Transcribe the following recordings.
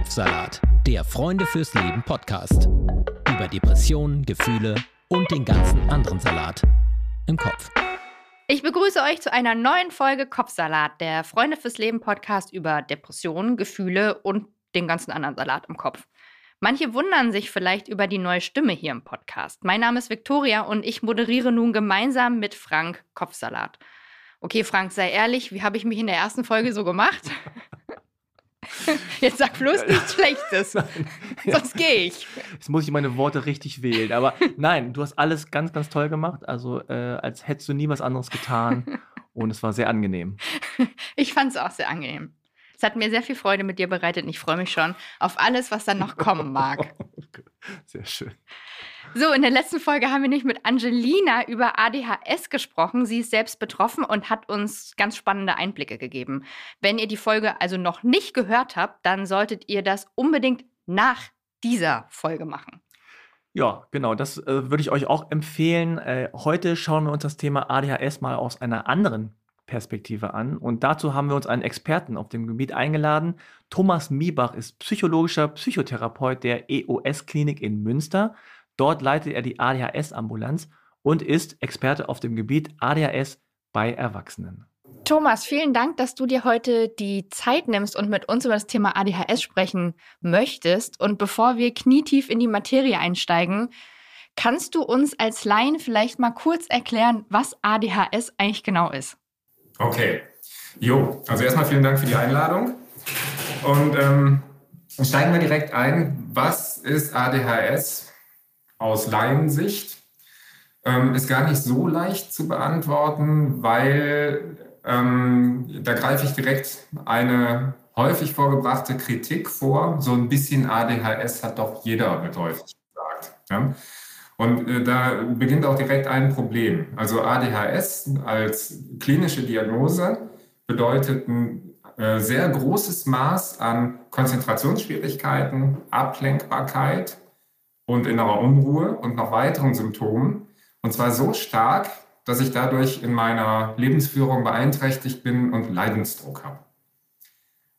Kopfsalat, der Freunde fürs Leben Podcast. Über Depressionen, Gefühle und den ganzen anderen Salat im Kopf. Ich begrüße euch zu einer neuen Folge Kopfsalat, der Freunde fürs Leben Podcast über Depressionen, Gefühle und den ganzen anderen Salat im Kopf. Manche wundern sich vielleicht über die neue Stimme hier im Podcast. Mein Name ist Viktoria und ich moderiere nun gemeinsam mit Frank Kopfsalat. Okay, Frank, sei ehrlich, wie habe ich mich in der ersten Folge so gemacht? Jetzt sag bloß nichts Schlechtes. Sonst gehe ich. Jetzt muss ich meine Worte richtig wählen. Aber nein, du hast alles ganz, ganz toll gemacht. Also äh, als hättest du nie was anderes getan. Und es war sehr angenehm. Ich fand es auch sehr angenehm. Es hat mir sehr viel Freude mit dir bereitet und ich freue mich schon auf alles, was dann noch kommen mag. Sehr schön. So, in der letzten Folge haben wir nicht mit Angelina über ADHS gesprochen. Sie ist selbst betroffen und hat uns ganz spannende Einblicke gegeben. Wenn ihr die Folge also noch nicht gehört habt, dann solltet ihr das unbedingt nach dieser Folge machen. Ja, genau, das äh, würde ich euch auch empfehlen. Äh, heute schauen wir uns das Thema ADHS mal aus einer anderen Perspektive an. Und dazu haben wir uns einen Experten auf dem Gebiet eingeladen. Thomas Miebach ist psychologischer Psychotherapeut der EOS-Klinik in Münster. Dort leitet er die ADHS-Ambulanz und ist Experte auf dem Gebiet ADHS bei Erwachsenen. Thomas, vielen Dank, dass du dir heute die Zeit nimmst und mit uns über das Thema ADHS sprechen möchtest. Und bevor wir knietief in die Materie einsteigen, kannst du uns als Laien vielleicht mal kurz erklären, was ADHS eigentlich genau ist? Okay. Jo, also erstmal vielen Dank für die Einladung. Und ähm, steigen wir direkt ein. Was ist ADHS? Aus Laiensicht ähm, ist gar nicht so leicht zu beantworten, weil ähm, da greife ich direkt eine häufig vorgebrachte Kritik vor. So ein bisschen ADHS hat doch jeder, wird häufig gesagt. Ja? Und äh, da beginnt auch direkt ein Problem. Also ADHS als klinische Diagnose bedeutet ein äh, sehr großes Maß an Konzentrationsschwierigkeiten, Ablenkbarkeit, und innerer Unruhe und noch weiteren Symptomen. Und zwar so stark, dass ich dadurch in meiner Lebensführung beeinträchtigt bin und Leidensdruck habe.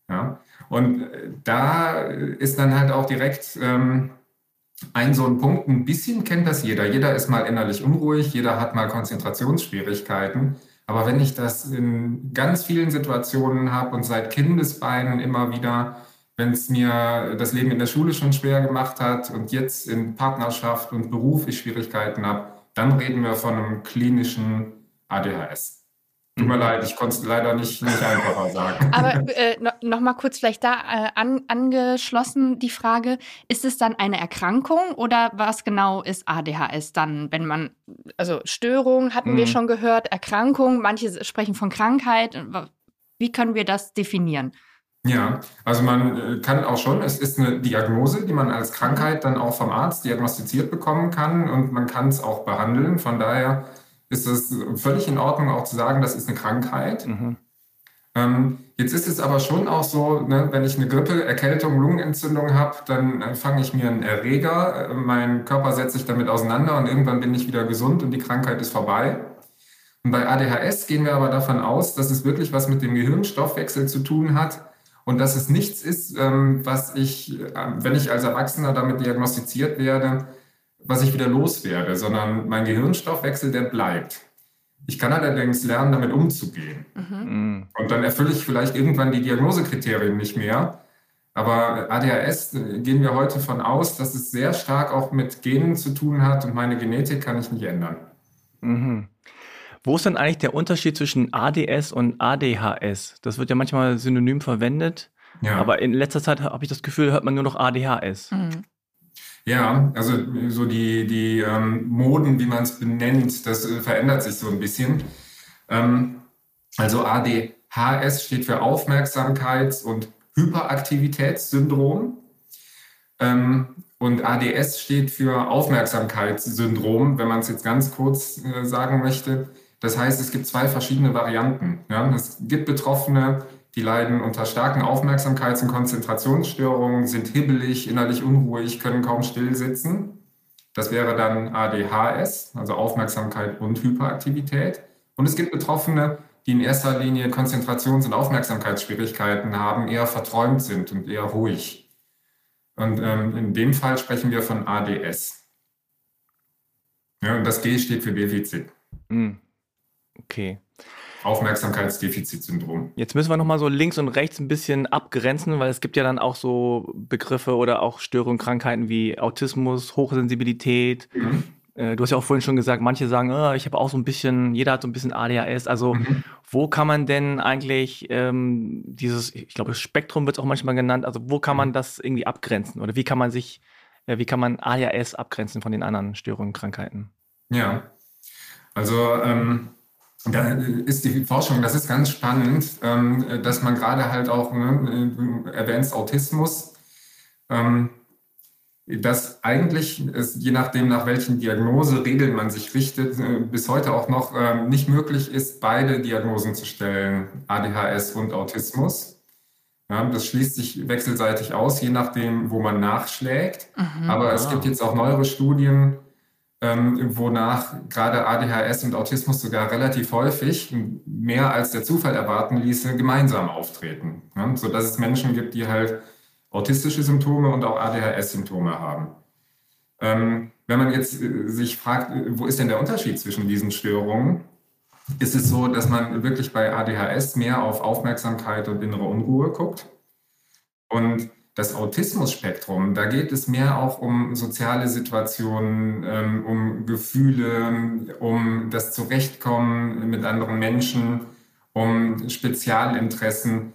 Ja? Und äh, da ist dann halt auch direkt ähm, ein so ein Punkt, ein bisschen kennt das jeder. Jeder ist mal innerlich unruhig, jeder hat mal Konzentrationsschwierigkeiten. Aber wenn ich das in ganz vielen Situationen habe und seit Kindesbeinen immer wieder, wenn es mir das Leben in der Schule schon schwer gemacht hat und jetzt in Partnerschaft und Beruf ich Schwierigkeiten habe, dann reden wir von einem klinischen ADHS. Tut mir mhm. leid, ich konnte es leider nicht, nicht einfacher sagen. Aber äh, no, noch mal kurz vielleicht da äh, an, angeschlossen die Frage, ist es dann eine Erkrankung oder was genau ist ADHS dann, wenn man, also Störung hatten mhm. wir schon gehört, Erkrankung, manche sprechen von Krankheit. Wie können wir das definieren? Ja, also man äh, kann auch schon, es ist eine Diagnose, die man als Krankheit dann auch vom Arzt diagnostiziert bekommen kann und man kann es auch behandeln. Von daher ist es völlig in Ordnung auch zu sagen, das ist eine Krankheit. Mhm. Ähm, jetzt ist es aber schon auch so, ne, wenn ich eine Grippe, Erkältung, Lungenentzündung habe, dann äh, fange ich mir einen Erreger, äh, mein Körper setzt sich damit auseinander und irgendwann bin ich wieder gesund und die Krankheit ist vorbei. Und bei ADHS gehen wir aber davon aus, dass es wirklich was mit dem Gehirnstoffwechsel zu tun hat und dass es nichts ist, ähm, was ich, äh, wenn ich als Erwachsener damit diagnostiziert werde, was ich wieder loswerde, sondern mein Gehirnstoffwechsel, der bleibt. Ich kann allerdings lernen, damit umzugehen. Mhm. Und dann erfülle ich vielleicht irgendwann die Diagnosekriterien nicht mehr. Aber ADHS äh, gehen wir heute von aus, dass es sehr stark auch mit Genen zu tun hat und meine Genetik kann ich nicht ändern. Mhm. Wo ist denn eigentlich der Unterschied zwischen ADS und ADHS? Das wird ja manchmal synonym verwendet, ja. aber in letzter Zeit habe ich das Gefühl, hört man nur noch ADHS. Mhm. Ja, also so die, die ähm, Moden, wie man es benennt, das äh, verändert sich so ein bisschen. Ähm, also ADHS steht für Aufmerksamkeits- und Hyperaktivitätssyndrom. Ähm, und ADS steht für Aufmerksamkeitssyndrom, wenn man es jetzt ganz kurz äh, sagen möchte. Das heißt, es gibt zwei verschiedene Varianten. Ja? Es gibt Betroffene, die leiden unter starken Aufmerksamkeits- und Konzentrationsstörungen, sind hibbelig, innerlich unruhig, können kaum still sitzen. Das wäre dann ADHS, also Aufmerksamkeit und Hyperaktivität. Und es gibt Betroffene, die in erster Linie Konzentrations- und Aufmerksamkeitsschwierigkeiten haben, eher verträumt sind und eher ruhig. Und ähm, in dem Fall sprechen wir von ADS. Ja, und das G steht für Defizit. Mm. Okay. Aufmerksamkeitsdefizitsyndrom. Jetzt müssen wir nochmal so links und rechts ein bisschen abgrenzen, weil es gibt ja dann auch so Begriffe oder auch Störungen, Krankheiten wie Autismus, Hochsensibilität. Mhm. Äh, du hast ja auch vorhin schon gesagt, manche sagen, oh, ich habe auch so ein bisschen, jeder hat so ein bisschen ADHS. Also mhm. wo kann man denn eigentlich ähm, dieses, ich glaube, Spektrum wird es auch manchmal genannt, also wo kann man mhm. das irgendwie abgrenzen? Oder wie kann man sich, äh, wie kann man ADHS abgrenzen von den anderen Störungen, Krankheiten? Ja, also ähm, da ist die Forschung, das ist ganz spannend, ähm, dass man gerade halt auch, ne, du erwähnst Autismus, ähm, dass eigentlich es, je nachdem, nach welchen Diagnoseregeln man sich richtet, äh, bis heute auch noch ähm, nicht möglich ist, beide Diagnosen zu stellen, ADHS und Autismus. Ja, das schließt sich wechselseitig aus, je nachdem, wo man nachschlägt. Mhm. Aber es gibt jetzt auch neuere Studien, ähm, wonach gerade ADHS und Autismus sogar relativ häufig, mehr als der Zufall erwarten ließe, gemeinsam auftreten. Ja? Sodass es Menschen gibt, die halt autistische Symptome und auch ADHS-Symptome haben. Ähm, wenn man jetzt äh, sich fragt, äh, wo ist denn der Unterschied zwischen diesen Störungen, ist es so, dass man wirklich bei ADHS mehr auf Aufmerksamkeit und innere Unruhe guckt. Und das Autismus-Spektrum, da geht es mehr auch um soziale Situationen, ähm, um Gefühle, um das Zurechtkommen mit anderen Menschen, um Spezialinteressen.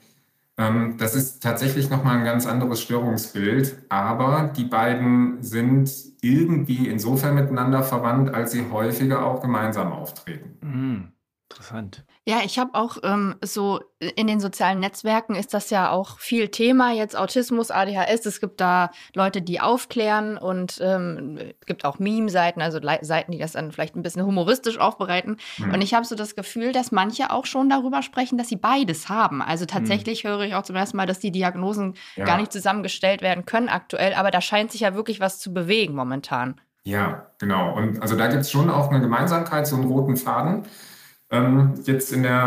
Ähm, das ist tatsächlich nochmal ein ganz anderes Störungsbild, aber die beiden sind irgendwie insofern miteinander verwandt, als sie häufiger auch gemeinsam auftreten. Mhm. Interessant. Ja, ich habe auch ähm, so in den sozialen Netzwerken ist das ja auch viel Thema jetzt Autismus, ADHS. Es gibt da Leute, die aufklären und ähm, es gibt auch Meme-Seiten, also Le Seiten, die das dann vielleicht ein bisschen humoristisch aufbereiten. Mhm. Und ich habe so das Gefühl, dass manche auch schon darüber sprechen, dass sie beides haben. Also mhm. tatsächlich mhm. höre ich auch zum ersten Mal, dass die Diagnosen ja. gar nicht zusammengestellt werden können aktuell. Aber da scheint sich ja wirklich was zu bewegen momentan. Ja, genau. Und also da gibt es schon auch eine Gemeinsamkeit, so einen roten Faden. Ähm, jetzt in der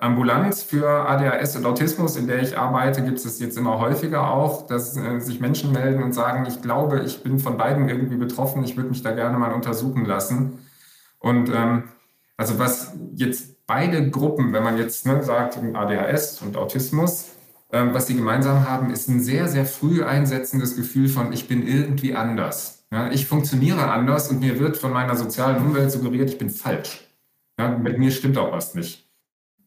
Ambulanz für ADHS und Autismus, in der ich arbeite, gibt es jetzt immer häufiger auch, dass äh, sich Menschen melden und sagen, ich glaube, ich bin von beiden irgendwie betroffen, ich würde mich da gerne mal untersuchen lassen. Und ähm, also was jetzt beide Gruppen, wenn man jetzt ne, sagt ADHS und Autismus, ähm, was sie gemeinsam haben, ist ein sehr, sehr früh einsetzendes Gefühl von, ich bin irgendwie anders. Ich funktioniere anders und mir wird von meiner sozialen Umwelt suggeriert, ich bin falsch. Ja, mit mir stimmt auch was nicht.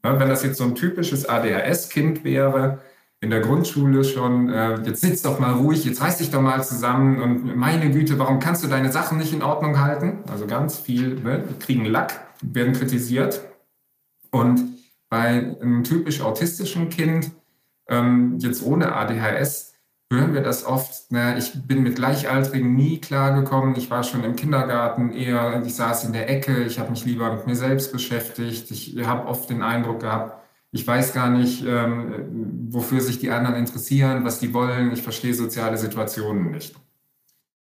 Ja, wenn das jetzt so ein typisches ADHS-Kind wäre, in der Grundschule schon, äh, jetzt sitz doch mal ruhig, jetzt reiß dich doch mal zusammen und meine Güte, warum kannst du deine Sachen nicht in Ordnung halten? Also ganz viel, ne, kriegen Lack, werden kritisiert. Und bei einem typisch autistischen Kind, ähm, jetzt ohne ADHS, hören wir das oft, na, ich bin mit Gleichaltrigen nie klargekommen, ich war schon im Kindergarten eher, ich saß in der Ecke, ich habe mich lieber mit mir selbst beschäftigt, ich habe oft den Eindruck gehabt, ich weiß gar nicht, ähm, wofür sich die anderen interessieren, was die wollen, ich verstehe soziale Situationen nicht.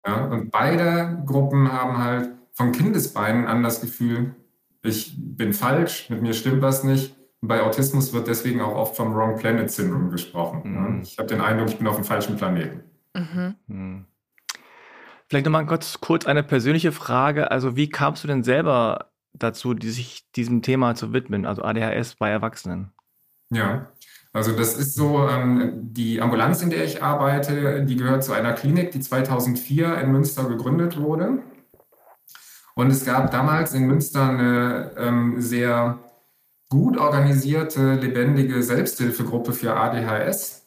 Ja, und beide Gruppen haben halt von Kindesbeinen an das Gefühl, ich bin falsch, mit mir stimmt was nicht bei Autismus wird deswegen auch oft vom Wrong Planet Syndrome gesprochen. Mhm. Ich habe den Eindruck, ich bin auf dem falschen Planeten. Mhm. mhm. Vielleicht nochmal kurz, kurz eine persönliche Frage. Also, wie kamst du denn selber dazu, die, sich diesem Thema zu widmen, also ADHS bei Erwachsenen? Ja, also das ist so, ähm, die Ambulanz, in der ich arbeite, die gehört zu einer Klinik, die 2004 in Münster gegründet wurde. Und es gab damals in Münster eine ähm, sehr gut organisierte, lebendige Selbsthilfegruppe für ADHS.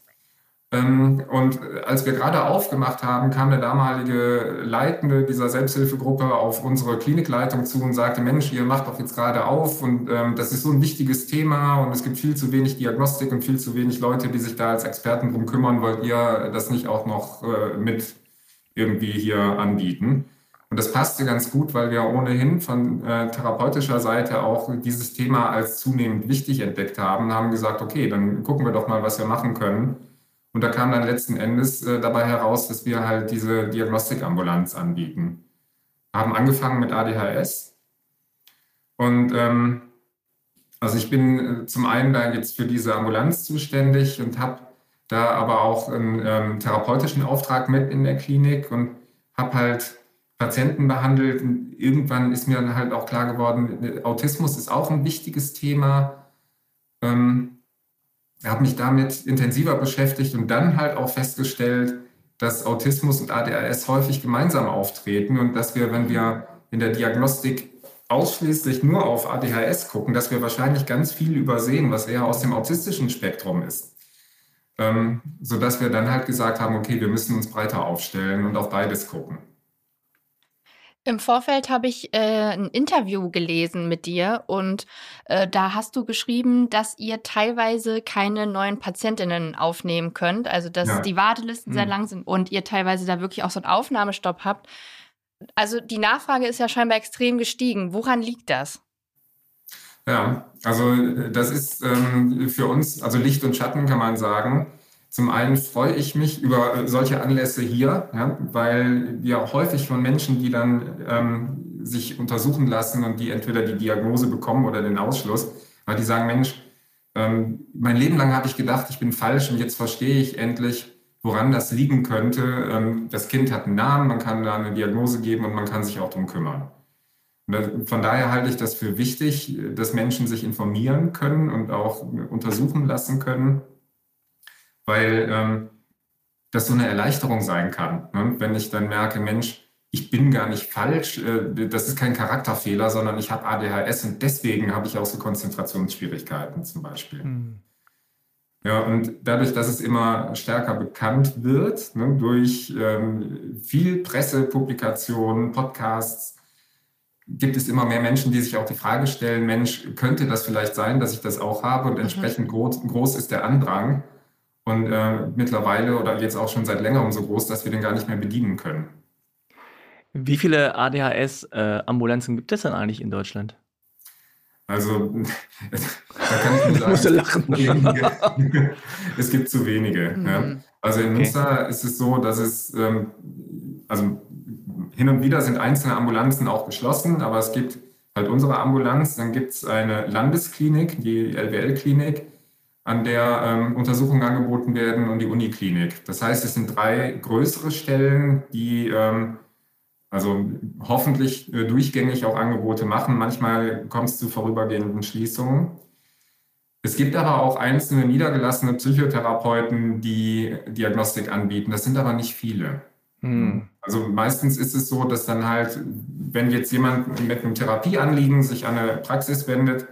Ähm, und als wir gerade aufgemacht haben, kam der damalige Leitende dieser Selbsthilfegruppe auf unsere Klinikleitung zu und sagte, Mensch, ihr macht doch jetzt gerade auf und ähm, das ist so ein wichtiges Thema und es gibt viel zu wenig Diagnostik und viel zu wenig Leute, die sich da als Experten drum kümmern. Wollt ihr das nicht auch noch äh, mit irgendwie hier anbieten? Und das passte ganz gut, weil wir ohnehin von äh, therapeutischer Seite auch dieses Thema als zunehmend wichtig entdeckt haben, haben gesagt, okay, dann gucken wir doch mal, was wir machen können. Und da kam dann letzten Endes äh, dabei heraus, dass wir halt diese Diagnostikambulanz anbieten. Haben angefangen mit ADHS. Und ähm, also ich bin äh, zum einen da jetzt für diese Ambulanz zuständig und habe da aber auch einen ähm, therapeutischen Auftrag mit in der Klinik und habe halt Patienten behandelt. Und irgendwann ist mir dann halt auch klar geworden, Autismus ist auch ein wichtiges Thema. Ähm, habe mich damit intensiver beschäftigt und dann halt auch festgestellt, dass Autismus und ADHS häufig gemeinsam auftreten und dass wir, wenn wir in der Diagnostik ausschließlich nur auf ADHS gucken, dass wir wahrscheinlich ganz viel übersehen, was eher aus dem autistischen Spektrum ist. Ähm, sodass wir dann halt gesagt haben, okay, wir müssen uns breiter aufstellen und auf beides gucken. Im Vorfeld habe ich äh, ein Interview gelesen mit dir und äh, da hast du geschrieben, dass ihr teilweise keine neuen Patientinnen aufnehmen könnt, also dass ja. die Wartelisten mhm. sehr lang sind und ihr teilweise da wirklich auch so einen Aufnahmestopp habt. Also die Nachfrage ist ja scheinbar extrem gestiegen. Woran liegt das? Ja, also das ist ähm, für uns, also Licht und Schatten kann man sagen. Zum einen freue ich mich über äh, solche Anlässe hier, ja, weil wir häufig von Menschen, die dann ähm, sich untersuchen lassen und die entweder die Diagnose bekommen oder den Ausschluss, weil die sagen, Mensch, ähm, mein Leben lang habe ich gedacht, ich bin falsch und jetzt verstehe ich endlich, woran das liegen könnte. Ähm, das Kind hat einen Namen, man kann da eine Diagnose geben und man kann sich auch darum kümmern. Von daher halte ich das für wichtig, dass Menschen sich informieren können und auch untersuchen lassen können weil ähm, das so eine Erleichterung sein kann. Ne? Wenn ich dann merke, Mensch, ich bin gar nicht falsch, äh, das ist kein Charakterfehler, sondern ich habe ADHS und deswegen habe ich auch so Konzentrationsschwierigkeiten zum Beispiel. Mhm. Ja, und dadurch, dass es immer stärker bekannt wird, ne, durch ähm, viel Presse, Publikationen, Podcasts, gibt es immer mehr Menschen, die sich auch die Frage stellen, Mensch, könnte das vielleicht sein, dass ich das auch habe und mhm. entsprechend mhm. groß, groß ist der Andrang und äh, mittlerweile oder jetzt auch schon seit längerem so groß, dass wir den gar nicht mehr bedienen können. Wie viele ADHS-Ambulanzen äh, gibt es denn eigentlich in Deutschland? Also, da kann ich nur sagen, lachen. es gibt zu wenige. Mhm. Ja. Also in okay. Münster ist es so, dass es, ähm, also hin und wieder sind einzelne Ambulanzen auch geschlossen, aber es gibt halt unsere Ambulanz, dann gibt es eine Landesklinik, die LWL-Klinik, an der ähm, Untersuchungen angeboten werden und die Uniklinik. Das heißt, es sind drei größere Stellen, die ähm, also hoffentlich äh, durchgängig auch Angebote machen. Manchmal kommt es zu vorübergehenden Schließungen. Es gibt aber auch einzelne niedergelassene Psychotherapeuten, die Diagnostik anbieten. Das sind aber nicht viele. Hm. Also meistens ist es so, dass dann halt, wenn jetzt jemand mit einem Therapieanliegen sich an eine Praxis wendet,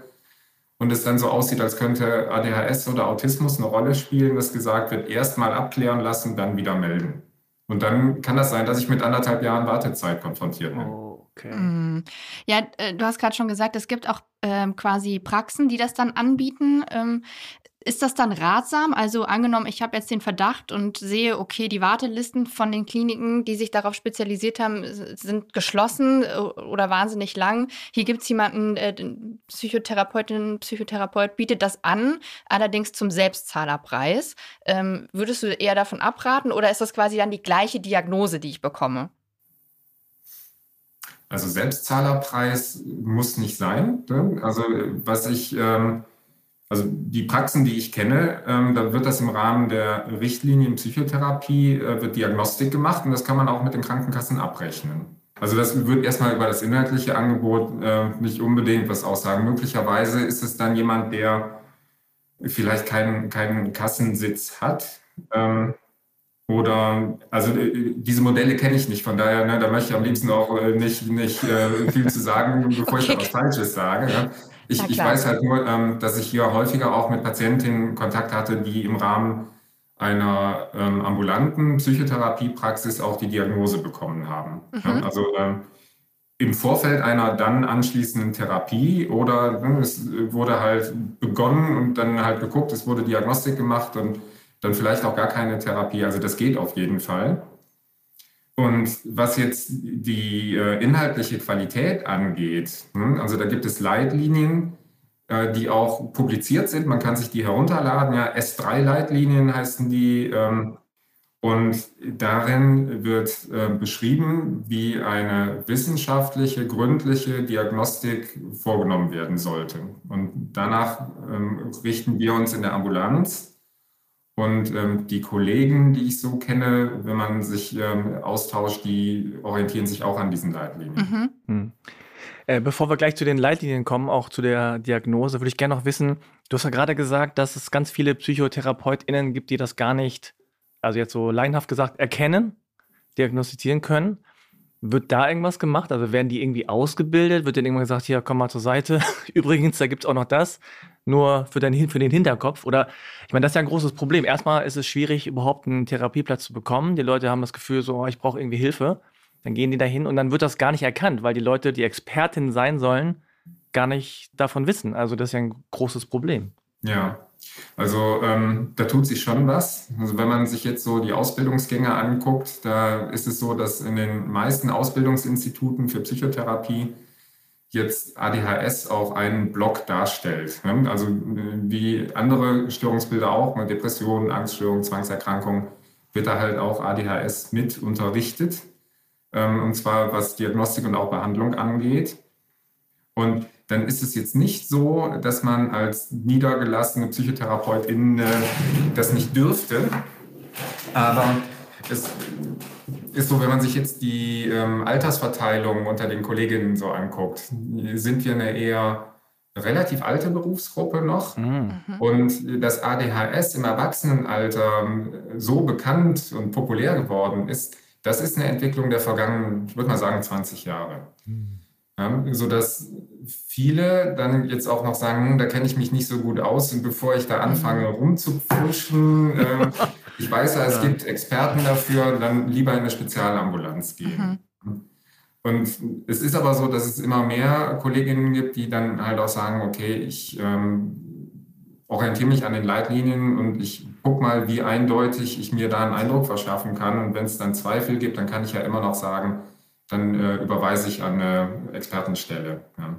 und es dann so aussieht, als könnte ADHS oder Autismus eine Rolle spielen, dass gesagt wird, erst mal abklären lassen, dann wieder melden. Und dann kann das sein, dass ich mit anderthalb Jahren Wartezeit konfrontiert bin. okay. Mm. Ja, äh, du hast gerade schon gesagt, es gibt auch ähm, quasi Praxen, die das dann anbieten. Ähm, ist das dann ratsam? Also angenommen, ich habe jetzt den Verdacht und sehe, okay, die Wartelisten von den Kliniken, die sich darauf spezialisiert haben, sind geschlossen äh, oder wahnsinnig lang. Hier gibt es jemanden, äh, Psychotherapeutin, Psychotherapeut bietet das an, allerdings zum Selbstzahlerpreis. Ähm, würdest du eher davon abraten oder ist das quasi dann die gleiche Diagnose, die ich bekomme? Also Selbstzahlerpreis muss nicht sein. Ne? Also was ich... Ähm also die Praxen, die ich kenne, ähm, da wird das im Rahmen der Richtlinien Psychotherapie, äh, wird Diagnostik gemacht und das kann man auch mit den Krankenkassen abrechnen. Also das wird erstmal über das inhaltliche Angebot äh, nicht unbedingt was aussagen. Möglicherweise ist es dann jemand, der vielleicht keinen, keinen Kassensitz hat. Ähm, oder, also äh, diese Modelle kenne ich nicht, von daher, ne, da möchte ich am liebsten auch äh, nicht, nicht äh, viel zu sagen, bevor okay. ich etwas Falsches sage. Ja. Ich, ich weiß halt nur, ähm, dass ich hier häufiger auch mit Patientinnen Kontakt hatte, die im Rahmen einer ähm, ambulanten Psychotherapiepraxis auch die Diagnose bekommen haben. Mhm. Also ähm, im Vorfeld einer dann anschließenden Therapie oder ne, es wurde halt begonnen und dann halt geguckt, es wurde Diagnostik gemacht und dann vielleicht auch gar keine Therapie. Also das geht auf jeden Fall. Und was jetzt die äh, inhaltliche Qualität angeht, hm, also da gibt es Leitlinien, äh, die auch publiziert sind. Man kann sich die herunterladen. Ja, S3-Leitlinien heißen die. Ähm, und darin wird äh, beschrieben, wie eine wissenschaftliche, gründliche Diagnostik vorgenommen werden sollte. Und danach ähm, richten wir uns in der Ambulanz Und ähm, die Kollegen, die ich so kenne, wenn man sich ähm, austauscht, die orientieren sich auch an diesen Leitlinien. Mhm. Hm. Äh, bevor wir gleich zu den Leitlinien kommen, auch zu der Diagnose, würde ich gerne noch wissen, du hast ja gerade gesagt, dass es ganz viele PsychotherapeutInnen gibt, die das gar nicht, also jetzt so laienhaft gesagt, erkennen, diagnostizieren können. Wird da irgendwas gemacht? Also werden die irgendwie ausgebildet? Wird denen irgendwann gesagt, hier, komm mal zur Seite. Übrigens, da gibt es auch noch das. Nur für, dein, für den Hinterkopf. Oder, ich meine, das ist ja ein großes Problem. Erstmal ist es schwierig, überhaupt einen Therapieplatz zu bekommen. Die Leute haben das Gefühl, so, oh, ich brauche irgendwie Hilfe. Dann gehen die dahin und dann wird das gar nicht erkannt, weil die Leute, die Expertin sein sollen, gar nicht davon wissen. Also das ist ja ein großes Problem. Ja, also ähm, da tut sich schon was. Also wenn man sich jetzt so die Ausbildungsgänge anguckt, da ist es so, dass in den meisten Ausbildungsinstituten für Psychotherapie jetzt ADHS auch einen Block darstellt. Ne? Also wie andere Störungsbilder auch, mit Depressionen, Angststörungen, Zwangserkrankungen, wird da halt auch ADHS mit unterrichtet. Ähm, und zwar was Diagnostik und auch Behandlung angeht. Und dann ist es jetzt nicht so, dass man als niedergelassene Psychotherapeutin äh, das nicht dürfte. Aber es ist so, wenn man sich jetzt die ähm, Altersverteilung unter den Kolleginnen so anguckt, sind wir eine eher relativ alte Berufsgruppe noch. Mhm. Und das ADHS im Erwachsenenalter ähm, so bekannt und populär geworden ist, das ist eine Entwicklung der vergangenen, ich würde mal sagen, 20 Jahre. Ja, sodass viele dann jetzt auch noch sagen, hm, da kenne ich mich nicht so gut aus und bevor ich da anfange rumzupfuschen, äh, ich weiß ja, es gibt Experten dafür, dann lieber in eine Spezialambulanz gehen. Und es ist aber so, dass es immer mehr Kolleginnen gibt, die dann halt auch sagen, okay, ich ähm, orientiere mich an den Leitlinien und ich gucke mal, wie eindeutig ich mir da einen Eindruck verschaffen kann. Und wenn es dann Zweifel gibt, dann kann ich ja immer noch sagen, dann äh, überweise ich an eine Expertenstelle. Ja.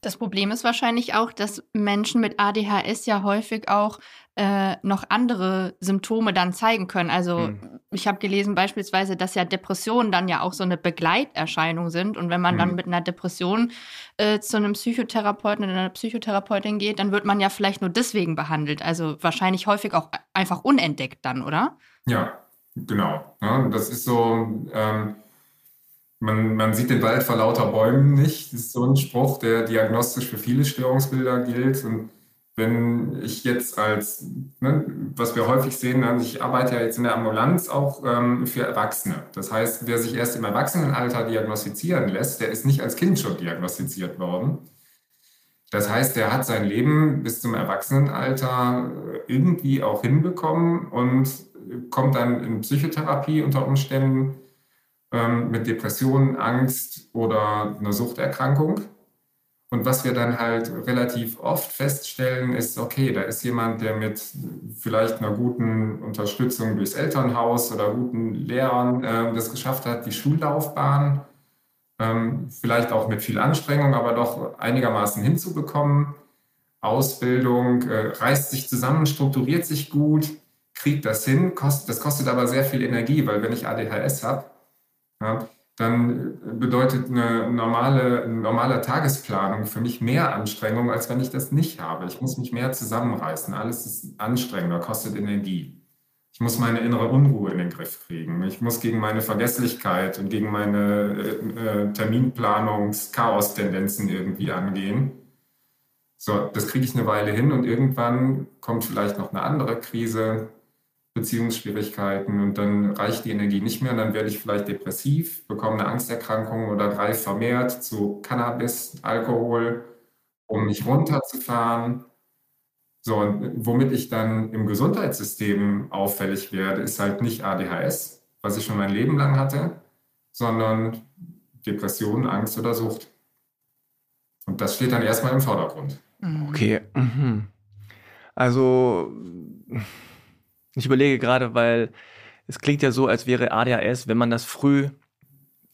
Das Problem ist wahrscheinlich auch, dass Menschen mit ADHS ja häufig auch äh, noch andere Symptome dann zeigen können. Also Hm. ich habe gelesen beispielsweise, dass ja Depressionen dann ja auch so eine Begleiterscheinung sind. Und wenn man dann Hm. mit einer Depression äh, zu einem Psychotherapeuten oder einer Psychotherapeutin geht, dann wird man ja vielleicht nur deswegen behandelt. Also wahrscheinlich häufig auch einfach unentdeckt dann, oder? Ja, genau. Ja, das ist so, ähm, man, man sieht den Wald vor lauter Bäumen nicht. Das ist so ein Spruch, der diagnostisch für viele Störungsbilder gilt. Und wenn ich jetzt als, ne, was wir häufig sehen, ich arbeite ja jetzt in der Ambulanz auch ähm, für Erwachsene. Das heißt, wer sich erst im Erwachsenenalter diagnostizieren lässt, der ist nicht als Kind schon diagnostiziert worden. Das heißt, der hat sein Leben bis zum Erwachsenenalter äh, irgendwie auch hinbekommen und kommt dann in Psychotherapie unter Umständen ähm, mit Depressionen, Angst oder einer Suchterkrankung. Und was wir dann halt relativ oft feststellen, ist, okay, da ist jemand, der mit vielleicht einer guten Unterstützung durchs Elternhaus oder guten Lehrern äh, das geschafft hat, die Schullaufbahn ähm, vielleicht auch mit viel Anstrengung, aber doch einigermaßen hinzubekommen. Ausbildung, äh, reißt sich zusammen, strukturiert sich gut, kriegt das hin. Kost, das kostet aber sehr viel Energie, weil wenn ich ADHS habe, ja, dann bedeutet eine normale, eine normale Tagesplanung für mich mehr Anstrengung, als wenn ich das nicht habe. Ich muss mich mehr zusammenreißen. Alles ist anstrengender, kostet Energie. Ich muss meine innere Unruhe in den Griff kriegen. Ich muss gegen meine Vergesslichkeit und gegen meine äh, äh, Terminplanungs-Chaos-Tendenzen irgendwie angehen. So, das kriege ich eine Weile hin und irgendwann kommt vielleicht noch eine andere Krise, Beziehungsschwierigkeiten und dann reicht die Energie nicht mehr und dann werde ich vielleicht depressiv, bekomme eine Angsterkrankung oder greife vermehrt zu Cannabis, Alkohol, um mich runterzufahren. So, und womit ich dann im Gesundheitssystem auffällig werde, ist halt nicht ADHS, was ich schon mein Leben lang hatte, sondern Depression, Angst oder Sucht. Und das steht dann erstmal im Vordergrund. Okay. Mhm. Also, ich überlege gerade, weil es klingt ja so, als wäre ADHS, wenn man das früh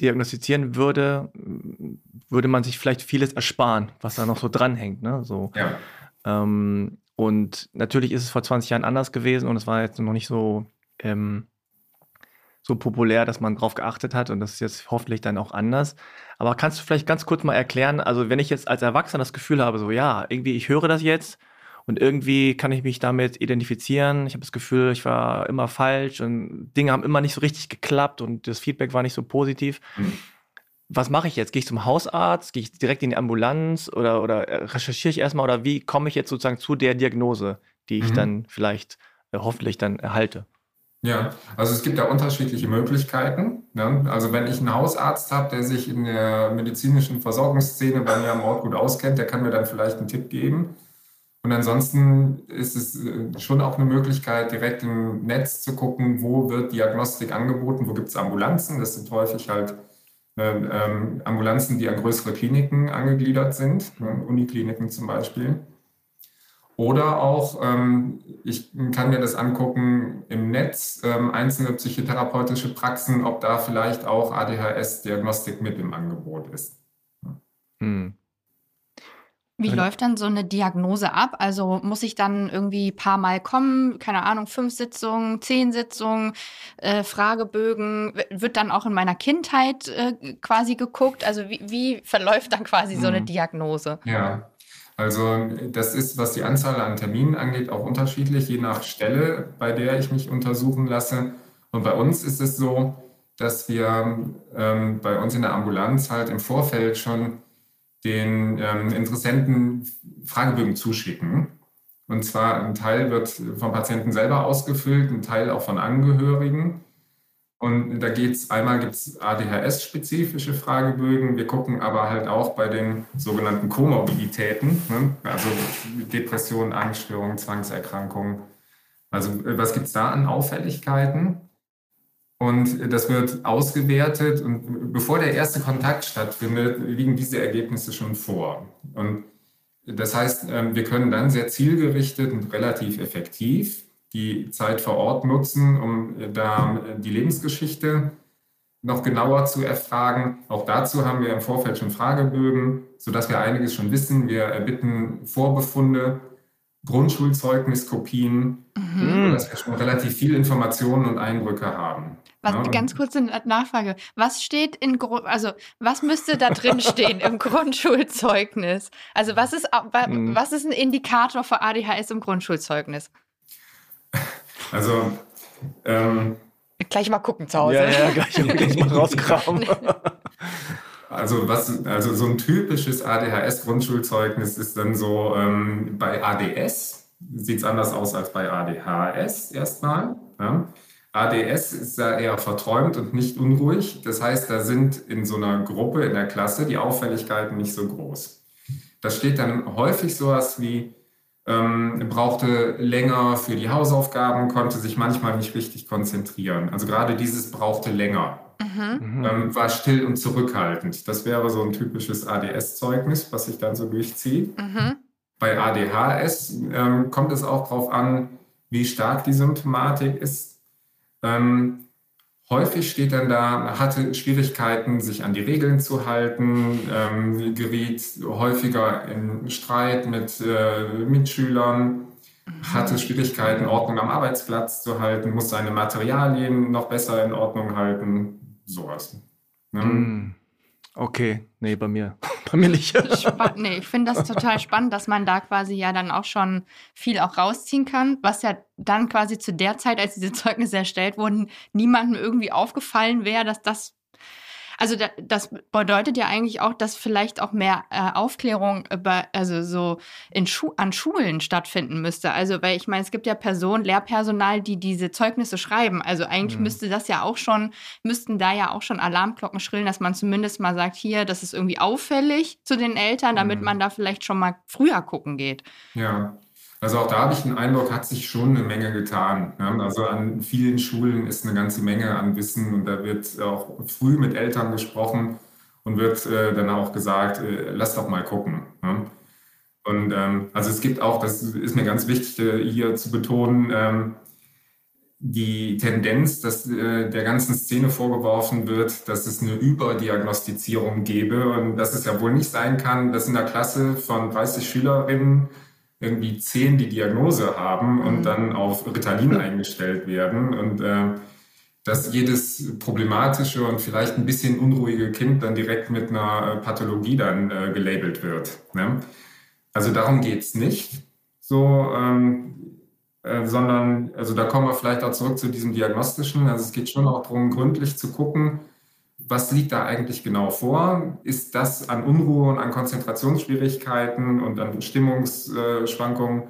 diagnostizieren würde, würde man sich vielleicht vieles ersparen, was da noch so dranhängt. Ne? So, Ja, ähm, und natürlich ist es vor 20 Jahren anders gewesen und es war jetzt noch nicht so, ähm, so populär, dass man drauf geachtet hat und das ist jetzt hoffentlich dann auch anders. Aber kannst du vielleicht ganz kurz mal erklären, also wenn ich jetzt als Erwachsener das Gefühl habe, so ja, irgendwie ich höre das jetzt Und irgendwie kann ich mich damit identifizieren. Ich habe das Gefühl, ich war immer falsch und Dinge haben immer nicht so richtig geklappt und das Feedback war nicht so positiv. Mhm. Was mache ich jetzt? Gehe ich zum Hausarzt? Gehe ich direkt in die Ambulanz oder, oder recherchiere ich erstmal oder wie komme ich jetzt sozusagen zu der Diagnose, die ich mhm. dann vielleicht äh, hoffentlich dann erhalte? Ja, also es gibt da unterschiedliche Möglichkeiten. Ne? Also wenn ich einen Hausarzt habe, der sich in der medizinischen Versorgungsszene bei mir am Ort gut auskennt, der kann mir dann vielleicht einen Tipp geben. Und ansonsten ist es äh, schon auch eine Möglichkeit, direkt im Netz zu gucken, wo wird Diagnostik angeboten, wo gibt es Ambulanzen. Das sind häufig halt äh, ähm, Ambulanzen, die an größere Kliniken angegliedert sind, ne? Unikliniken zum Beispiel. Oder auch, ähm, ich kann mir das angucken im Netz, ähm, einzelne psychotherapeutische Praxen, ob da vielleicht auch ADHS-Diagnostik mit im Angebot ist. Hm. Wie läuft dann so eine Diagnose ab? Also muss ich dann irgendwie ein paar Mal kommen, keine Ahnung, fünf Sitzungen, zehn Sitzungen, äh, Fragebögen, wird dann auch in meiner Kindheit äh, quasi geguckt? Also wie, wie, verläuft dann quasi so eine hm. Diagnose? Ja, also das ist, was die Anzahl an Terminen angeht, auch unterschiedlich, je nach Stelle, bei der ich mich untersuchen lasse. Und bei uns ist es so, dass wir ähm, bei uns in der Ambulanz halt im Vorfeld schon den ähm, Interessenten Fragebögen zuschicken. Und zwar ein Teil wird vom Patienten selber ausgefüllt, ein Teil auch von Angehörigen. Und da geht es, einmal gibt es ADHS-spezifische Fragebögen. Wir gucken aber halt auch bei den sogenannten Komorbiditäten, ne? also Depressionen, Angststörungen, Zwangserkrankungen. Also was gibt es da an Auffälligkeiten? Und das wird ausgewertet und bevor der erste Kontakt stattfindet, liegen diese Ergebnisse schon vor. Und das heißt, ähm, wir können dann sehr zielgerichtet und relativ effektiv die Zeit vor Ort nutzen, um äh, da äh, die Lebensgeschichte noch genauer zu erfragen. Auch dazu haben wir im Vorfeld schon Fragebögen, sodass wir einiges schon wissen. Wir erbitten Vorbefunde, Grundschulzeugniskopien, mhm. dass wir schon relativ viel Informationen und Eindrücke haben. Was, ja, ganz kurze Nachfrage. Was steht in, also was müsste da drin stehen im Grundschulzeugnis? Also was ist, mhm. was ist ein Indikator für ADHS im Grundschulzeugnis? Also, ähm, Gleich mal gucken zu Hause. Ja, ja, gleich, gleich mal rauskramen. Also, was, also so ein typisches ADHS-Grundschulzeugnis ist dann so ähm, bei ADS, sieht es anders aus als bei ADHS erstmal. Ja. ADS ist ja eher verträumt und nicht unruhig. Das heißt, da sind in so einer Gruppe, in der Klasse, die Auffälligkeiten nicht so groß. Da steht dann häufig sowas wie ähm, brauchte länger für die Hausaufgaben, konnte sich manchmal nicht richtig konzentrieren. Also gerade dieses brauchte länger. Mhm. Ähm, war still und zurückhaltend. Das wäre so ein typisches ADS-Zeugnis, was sich dann so durchzieht. Mhm. Bei ADHS ähm, kommt es auch darauf an, wie stark die Symptomatik ist. Ähm, Häufig steht dann da, hatte Schwierigkeiten, sich an die Regeln zu halten, ähm, geriet häufiger in Streit mit äh, Mitschülern, mhm. hatte Schwierigkeiten, Ordnung am Arbeitsplatz zu halten, muss seine Materialien noch besser in Ordnung halten, sowas. Ne? Mm. Okay, nee, bei mir. bei mir nicht. Spann nee, ich finde das total spannend, dass man da quasi ja dann auch schon viel auch rausziehen kann, was ja dann quasi zu der Zeit, als diese Zeugnisse erstellt wurden, niemandem irgendwie aufgefallen wäre, dass das also da, das bedeutet ja eigentlich auch, dass vielleicht auch mehr äh, Aufklärung über, also so in Schu an Schulen stattfinden müsste. Also, weil ich meine, es gibt ja Personen, Lehrpersonal, die diese Zeugnisse schreiben. Also eigentlich mhm. müsste das ja auch schon, müssten da ja auch schon Alarmglocken schrillen, dass man zumindest mal sagt, hier, das ist irgendwie auffällig zu den Eltern, damit mhm. man da vielleicht schon mal früher gucken geht. Ja. Also auch da habe ich den Eindruck, hat sich schon eine Menge getan. Also an vielen Schulen ist eine ganze Menge an Wissen und da wird auch früh mit Eltern gesprochen und wird äh, dann auch gesagt, äh, lass doch mal gucken. Und ähm, also es gibt auch, das ist mir ganz wichtig äh, hier zu betonen, ähm, die Tendenz, dass der ganzen Szene vorgeworfen wird, dass es eine Überdiagnostizierung gäbe und dass es ja wohl nicht sein kann, dass in der Klasse von 30 Schülerinnen irgendwie zehn die Diagnose haben und mhm. dann auf Ritalin eingestellt werden und äh, dass jedes problematische und vielleicht ein bisschen unruhige Kind dann direkt mit einer äh, Pathologie dann äh, gelabelt wird. Ne? Also darum geht es nicht, so, ähm, äh, sondern, also da kommen wir vielleicht auch zurück zu diesem Diagnostischen. Also es geht schon auch darum, gründlich zu gucken, was liegt da eigentlich genau vor? Ist das an Unruhe und an Konzentrationsschwierigkeiten und an Stimmungsschwankungen,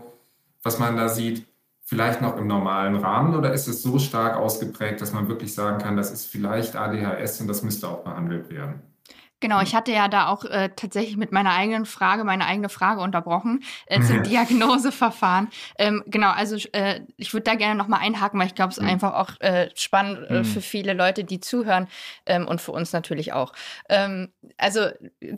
was man da sieht, vielleicht noch im normalen Rahmen oder ist es so stark ausgeprägt, dass man wirklich sagen kann, das ist vielleicht ADHS und das müsste auch behandelt werden? Genau, ich hatte ja da auch äh, tatsächlich mit meiner eigenen Frage, meine eigene Frage unterbrochen äh, zum Diagnoseverfahren. Ähm, genau, also äh, ich würde da gerne nochmal einhaken, weil ich glaube, es ist mhm. einfach auch äh, spannend mhm. für viele Leute, die zuhören ähm, und für uns natürlich auch. Ähm, also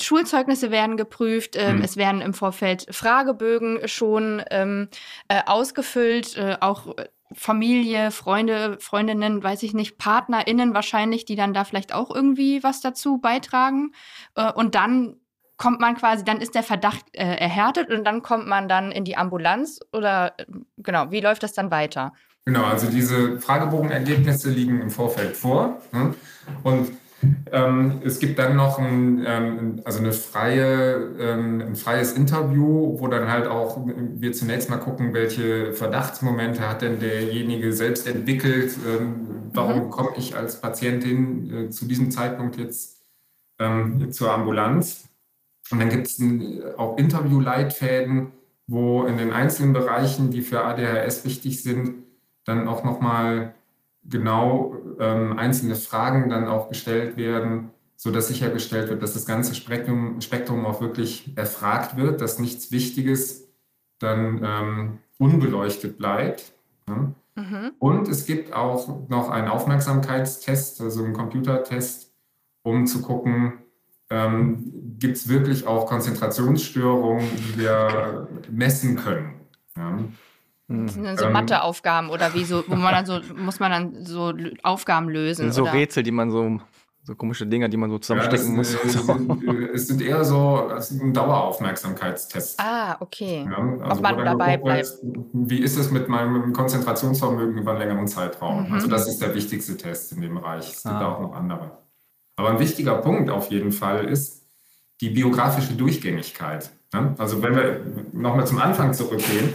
Schulzeugnisse werden geprüft, mhm. es werden im Vorfeld Fragebögen schon ähm, äh, ausgefüllt, äh, auch Familie, Freunde, Freundinnen, weiß ich nicht, PartnerInnen wahrscheinlich, die dann da vielleicht auch irgendwie was dazu beitragen. Äh, und dann kommt man quasi, dann ist der Verdacht äh, erhärtet und dann kommt man dann in die Ambulanz oder äh, genau, wie läuft das dann weiter? Genau, also diese Fragebogenergebnisse liegen im Vorfeld vor. Ne? Und es gibt dann noch ein, ähm, also eine freie, ähm, ein freies Interview, wo dann halt auch wir zunächst mal gucken, welche Verdachtsmomente hat denn derjenige selbst entwickelt. Ähm, warum mhm. komme ich als Patientin äh, zu diesem Zeitpunkt jetzt ähm, zur Ambulanz? Und dann gibt es auch Interviewleitfäden, wo in den einzelnen Bereichen, die für ADHS wichtig sind, dann auch nochmal genau ähm, einzelne Fragen dann auch gestellt werden, sodass sichergestellt wird, dass das ganze Spektrum, Spektrum auch wirklich erfragt wird, dass nichts Wichtiges dann ähm, unbeleuchtet bleibt. Ne? Mhm. Und es gibt auch noch einen Aufmerksamkeitstest, also einen Computertest, um zu gucken, ähm, gibt es wirklich auch Konzentrationsstörungen, die wir messen können. Ja? Das sind dann so ähm, Matheaufgaben oder wie so, wo man dann so, muss man dann so Aufgaben lösen. So oder? Rätsel, die man so, so komische Dinger, die man so zusammenstecken ja, muss. Es, sind, es sind eher so, es sind ein Daueraufmerksamkeitstest. Ah, okay. Ja, also Ob man dabei bleibt. Wie ist es mit meinem Konzentrationsvermögen über einen längeren Zeitraum? Mhm. Also das ist der wichtigste Test in dem Bereich. Es gibt ah. auch noch andere. Aber ein wichtiger Punkt auf jeden Fall ist die biografische Durchgängigkeit. Also wenn wir nochmal zum Anfang zurückgehen,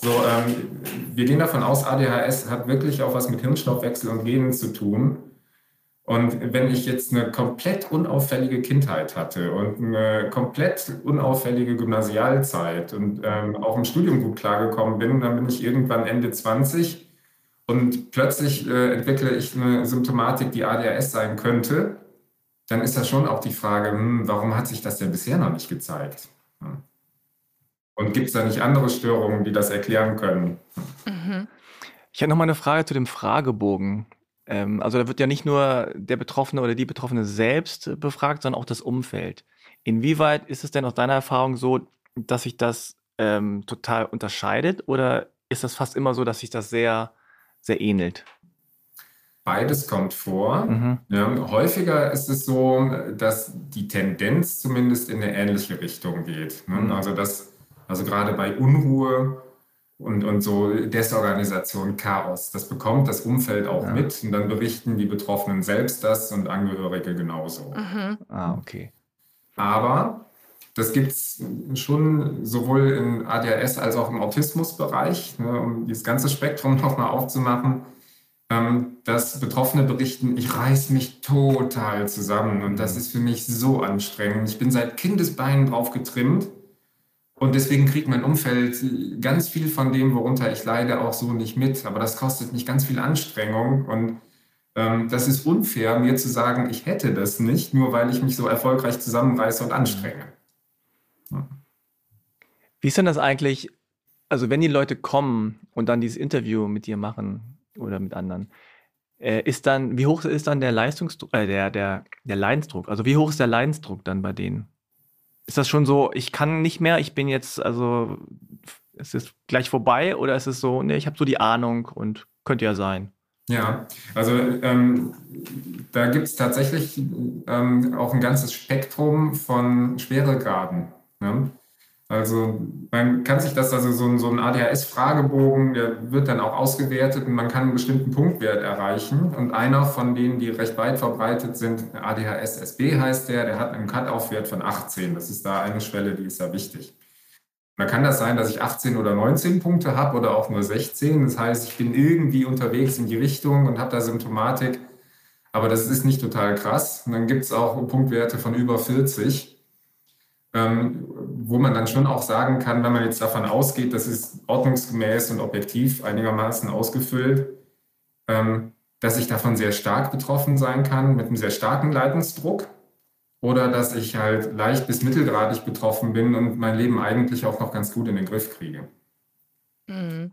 so, ähm, wir gehen davon aus, ADHS hat wirklich auch was mit Hirnstoffwechsel und Genen zu tun. Und wenn ich jetzt eine komplett unauffällige Kindheit hatte und eine komplett unauffällige Gymnasialzeit und ähm, auch im Studium gut klargekommen bin, dann bin ich irgendwann Ende 20 und plötzlich äh, entwickle ich eine Symptomatik, die ADHS sein könnte, dann ist das schon auch die Frage, hm, warum hat sich das denn bisher noch nicht gezeigt? Hm. Und gibt es da nicht andere Störungen, die das erklären können? Mhm. Ich habe noch mal eine Frage zu dem Fragebogen. Ähm, also da wird ja nicht nur der Betroffene oder die Betroffene selbst befragt, sondern auch das Umfeld. Inwieweit ist es denn aus deiner Erfahrung so, dass sich das ähm, total unterscheidet oder ist das fast immer so, dass sich das sehr, sehr ähnelt? Beides kommt vor. Mhm. Ja, häufiger ist es so, dass die Tendenz zumindest in eine ähnliche Richtung geht. Ne? Mhm. Also dass also gerade bei Unruhe und, und so Desorganisation, Chaos, das bekommt das Umfeld auch ja. mit und dann berichten die Betroffenen selbst das und Angehörige genauso. Mhm. Ah, okay. Aber das gibt es schon sowohl im ADHS als auch im Autismusbereich, ne, um dieses ganze Spektrum nochmal aufzumachen, ähm, dass Betroffene berichten, ich reiß mich total zusammen und das ist für mich so anstrengend. Ich bin seit Kindesbeinen drauf getrimmt und deswegen kriegt mein Umfeld ganz viel von dem, worunter ich leide, auch so nicht mit. Aber das kostet mich ganz viel Anstrengung. Und ähm, das ist unfair, mir zu sagen, ich hätte das nicht, nur weil ich mich so erfolgreich zusammenreiße und anstrenge. Ja. Wie ist denn das eigentlich, also wenn die Leute kommen und dann dieses Interview mit dir machen oder mit anderen, äh, ist dann, wie hoch ist dann der Leistungsdruck, äh, der, der, der Leidensdruck? Also wie hoch ist der Leidensdruck dann bei denen? Ist das schon so, ich kann nicht mehr, ich bin jetzt, also es ist gleich vorbei oder ist es so, nee, ich habe so die Ahnung und könnte ja sein? Ja, also ähm, da gibt es tatsächlich ähm, auch ein ganzes Spektrum von Schweregraden. Ne? Also man kann sich das, also so ein, so ein ADHS-Fragebogen, der wird dann auch ausgewertet und man kann einen bestimmten Punktwert erreichen. Und einer von denen, die recht weit verbreitet sind, ADHS-SB heißt der, der hat einen Cut-Off-Wert von 18. Das ist da eine Schwelle, die ist ja wichtig. Da kann das sein, dass ich 18 oder 19 Punkte habe oder auch nur 16. Das heißt, ich bin irgendwie unterwegs in die Richtung und habe da Symptomatik. Aber das ist nicht total krass. Und dann gibt es auch Punktwerte von über 40 ähm, wo man dann schon auch sagen kann, wenn man jetzt davon ausgeht, das ist ordnungsgemäß und objektiv einigermaßen ausgefüllt, ähm, dass ich davon sehr stark betroffen sein kann mit einem sehr starken Leidensdruck oder dass ich halt leicht bis mittelgradig betroffen bin und mein Leben eigentlich auch noch ganz gut in den Griff kriege. Mhm.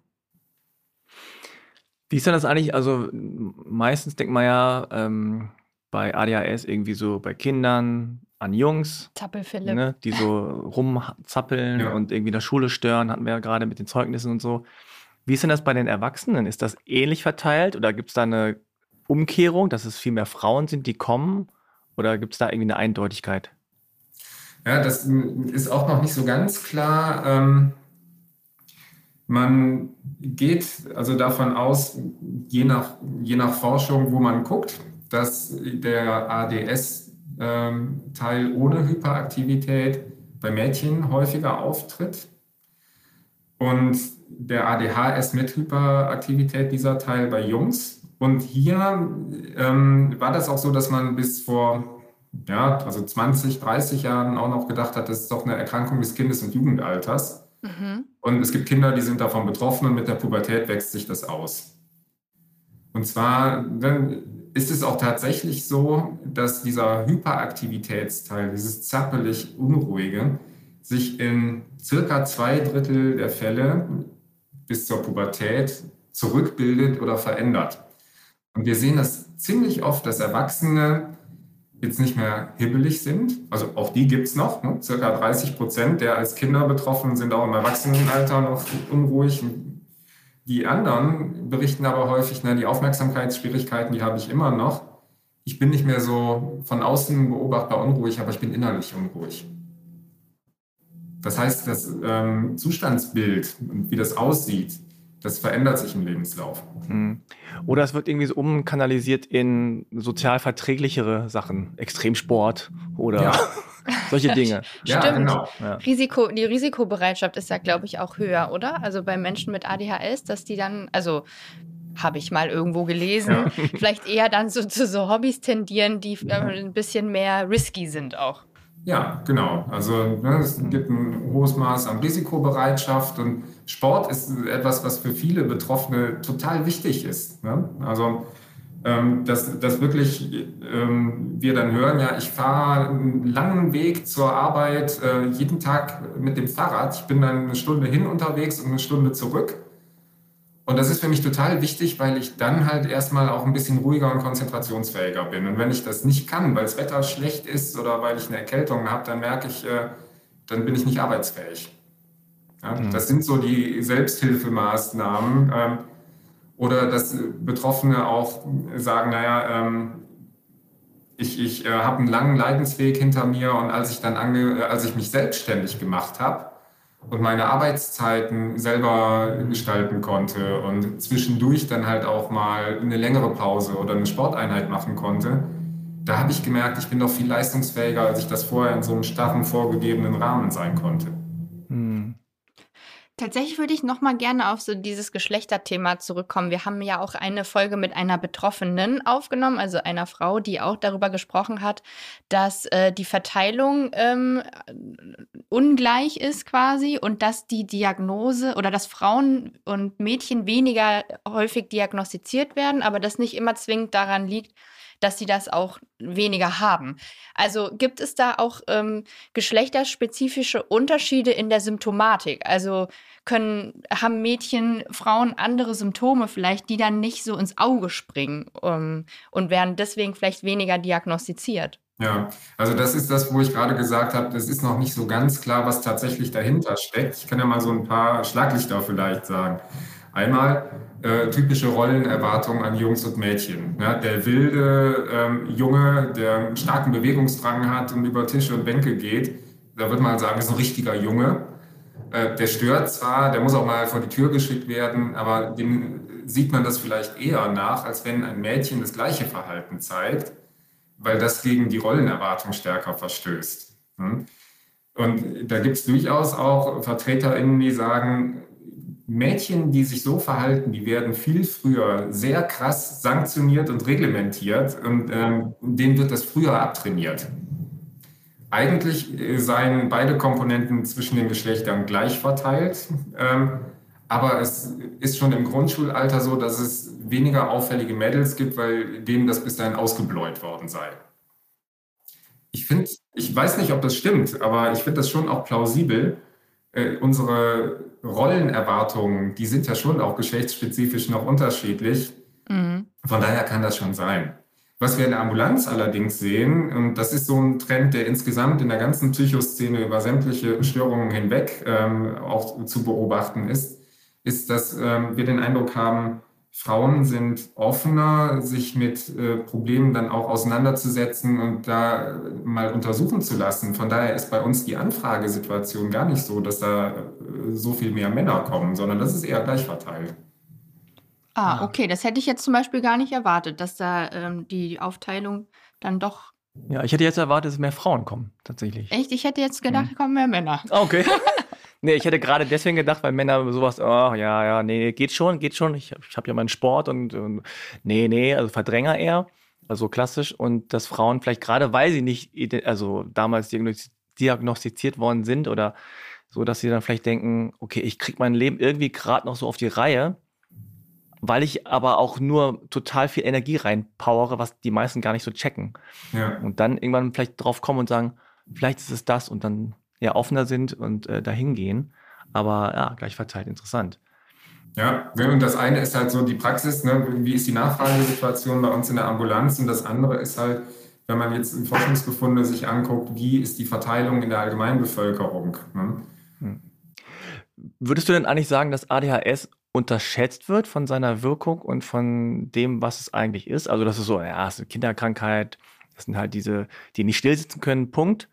Wie ist denn das eigentlich? Also meistens denkt man ja ähm, bei ADHS irgendwie so bei Kindern, an Jungs, ne, die so rumzappeln ja. und irgendwie in der Schule stören, hatten wir ja gerade mit den Zeugnissen und so. Wie ist denn das bei den Erwachsenen? Ist das ähnlich verteilt oder gibt es da eine Umkehrung, dass es viel mehr Frauen sind, die kommen? Oder gibt es da irgendwie eine Eindeutigkeit? Ja, das ist auch noch nicht so ganz klar. Ähm, man geht also davon aus, je nach, je nach Forschung, wo man guckt, dass der ADS ähm, Teil ohne Hyperaktivität bei Mädchen häufiger auftritt. Und der ADHS mit Hyperaktivität, dieser Teil bei Jungs. Und hier ähm, war das auch so, dass man bis vor ja, also 20, 30 Jahren auch noch gedacht hat, das ist doch eine Erkrankung des Kindes- und Jugendalters. Mhm. Und es gibt Kinder, die sind davon betroffen und mit der Pubertät wächst sich das aus. Und zwar dann ist es auch tatsächlich so, dass dieser Hyperaktivitätsteil, dieses zappelig Unruhige, sich in circa zwei Drittel der Fälle bis zur Pubertät zurückbildet oder verändert. Und wir sehen das ziemlich oft, dass Erwachsene jetzt nicht mehr hibbelig sind. Also auch die gibt es noch. Ne? Circa 30 Prozent der als Kinder betroffen sind auch im Erwachsenenalter noch unruhig, die anderen berichten aber häufig, ne, die Aufmerksamkeitsschwierigkeiten, die habe ich immer noch. Ich bin nicht mehr so von außen beobachtbar unruhig, aber ich bin innerlich unruhig. Das heißt, das ähm, Zustandsbild und wie das aussieht, das verändert sich im Lebenslauf. Hm. Oder es wird irgendwie so umkanalisiert in sozial verträglichere Sachen, Extremsport oder ja. solche Dinge. ja, Stimmt. Genau. Ja. Risiko, die Risikobereitschaft ist ja, glaube ich, auch höher, oder? Also bei Menschen mit ADHS, dass die dann, also habe ich mal irgendwo gelesen, ja. vielleicht eher dann so zu so Hobbys tendieren, die äh, ein bisschen mehr risky sind auch. Ja, genau. Also ne, es gibt ein hohes Maß an Risikobereitschaft und Sport ist etwas, was für viele Betroffene total wichtig ist. Ne? Also dass, dass wirklich ähm, wir dann hören, ja, ich fahre einen langen Weg zur Arbeit äh, jeden Tag mit dem Fahrrad. Ich bin dann eine Stunde hin unterwegs und eine Stunde zurück. Und das ist für mich total wichtig, weil ich dann halt erstmal auch ein bisschen ruhiger und konzentrationsfähiger bin. Und wenn ich das nicht kann, weil das Wetter schlecht ist oder weil ich eine Erkältung habe, dann merke ich, äh, dann bin ich nicht arbeitsfähig. Ja, mhm. Das sind so die Selbsthilfemaßnahmen. Ähm, oder dass Betroffene auch sagen, naja, ähm, ich, ich äh, habe einen langen Leidensweg hinter mir und als ich dann ange, äh, als ich mich selbstständig gemacht habe, und meine Arbeitszeiten selber gestalten konnte und zwischendurch dann halt auch mal eine längere Pause oder eine Sporteinheit machen konnte, da habe ich gemerkt, ich bin doch viel leistungsfähiger, als ich das vorher in so einem starren vorgegebenen Rahmen sein konnte. Hm. Tatsächlich würde ich noch mal gerne auf so dieses Geschlechterthema zurückkommen. Wir haben ja auch eine Folge mit einer Betroffenen aufgenommen, also einer Frau, die auch darüber gesprochen hat, dass äh, die Verteilung ähm, ungleich ist quasi und dass die Diagnose oder dass Frauen und Mädchen weniger häufig diagnostiziert werden, aber das nicht immer zwingend daran liegt, dass sie das auch weniger haben. Also gibt es da auch ähm, geschlechterspezifische Unterschiede in der Symptomatik? Also können, haben Mädchen, Frauen andere Symptome vielleicht, die dann nicht so ins Auge springen ähm, und werden deswegen vielleicht weniger diagnostiziert? Ja, also das ist das, wo ich gerade gesagt habe, das ist noch nicht so ganz klar, was tatsächlich dahinter steckt. Ich kann ja mal so ein paar Schlaglichter vielleicht sagen. Einmal äh, typische Rollenerwartungen an Jungs und Mädchen. Ja, der wilde ähm, Junge, der einen starken Bewegungsdrang hat und über Tische und Bänke geht, da würde man sagen, ist ein richtiger Junge. Äh, der stört zwar, der muss auch mal vor die Tür geschickt werden, aber dem sieht man das vielleicht eher nach, als wenn ein Mädchen das gleiche Verhalten zeigt, weil das gegen die Rollenerwartung stärker verstößt. Hm? Und da gibt es durchaus auch VertreterInnen, die sagen, Mädchen, die sich so verhalten, die werden viel früher sehr krass sanktioniert und reglementiert und ähm, denen wird das früher abtrainiert. Eigentlich äh, seien beide Komponenten zwischen den Geschlechtern gleich verteilt, ähm, aber es ist schon im Grundschulalter so, dass es weniger auffällige Mädels gibt, weil denen das bis dahin ausgebläut worden sei. Ich finde, ich weiß nicht, ob das stimmt, aber ich finde das schon auch plausibel, äh, unsere Rollenerwartungen, die sind ja schon auch geschlechtsspezifisch noch unterschiedlich. Mhm. Von daher kann das schon sein. Was wir in der Ambulanz allerdings sehen, und das ist so ein Trend, der insgesamt in der ganzen Psychoszene über sämtliche Störungen hinweg ähm, auch zu beobachten ist, ist, dass ähm, wir den Eindruck haben, Frauen sind offener, sich mit äh, Problemen dann auch auseinanderzusetzen und da äh, mal untersuchen zu lassen. Von daher ist bei uns die Anfragesituation gar nicht so, dass da äh, so viel mehr Männer kommen, sondern das ist eher gleich verteilt. Ah, okay, das hätte ich jetzt zum Beispiel gar nicht erwartet, dass da ähm, die Aufteilung dann doch. Ja, ich hätte jetzt erwartet, dass mehr Frauen kommen, tatsächlich. Echt? Ich hätte jetzt gedacht, mhm. kommen mehr Männer. Okay. Nee, ich hätte gerade deswegen gedacht, weil Männer sowas, oh, ja, ja, nee, geht schon, geht schon. Ich, ich habe ja meinen Sport und, und, nee, nee, also Verdränger eher, also klassisch. Und dass Frauen vielleicht gerade, weil sie nicht, also damals diagnostiziert worden sind oder so, dass sie dann vielleicht denken, okay, ich kriege mein Leben irgendwie gerade noch so auf die Reihe, weil ich aber auch nur total viel Energie reinpowere, was die meisten gar nicht so checken. Ja. Und dann irgendwann vielleicht drauf kommen und sagen, vielleicht ist es das und dann ja offener sind und äh, dahin gehen. Aber ja, gleich verteilt interessant. Ja, und das eine ist halt so die Praxis, ne? wie ist die Nachfragesituation bei uns in der Ambulanz und das andere ist halt, wenn man jetzt Forschungsbefunde sich anguckt, wie ist die Verteilung in der Allgemeinbevölkerung. Ne? Hm. Würdest du denn eigentlich sagen, dass ADHS unterschätzt wird von seiner Wirkung und von dem, was es eigentlich ist? Also das ist so, ja, es ist eine Kinderkrankheit, das sind halt diese, die nicht stillsitzen können, Punkt.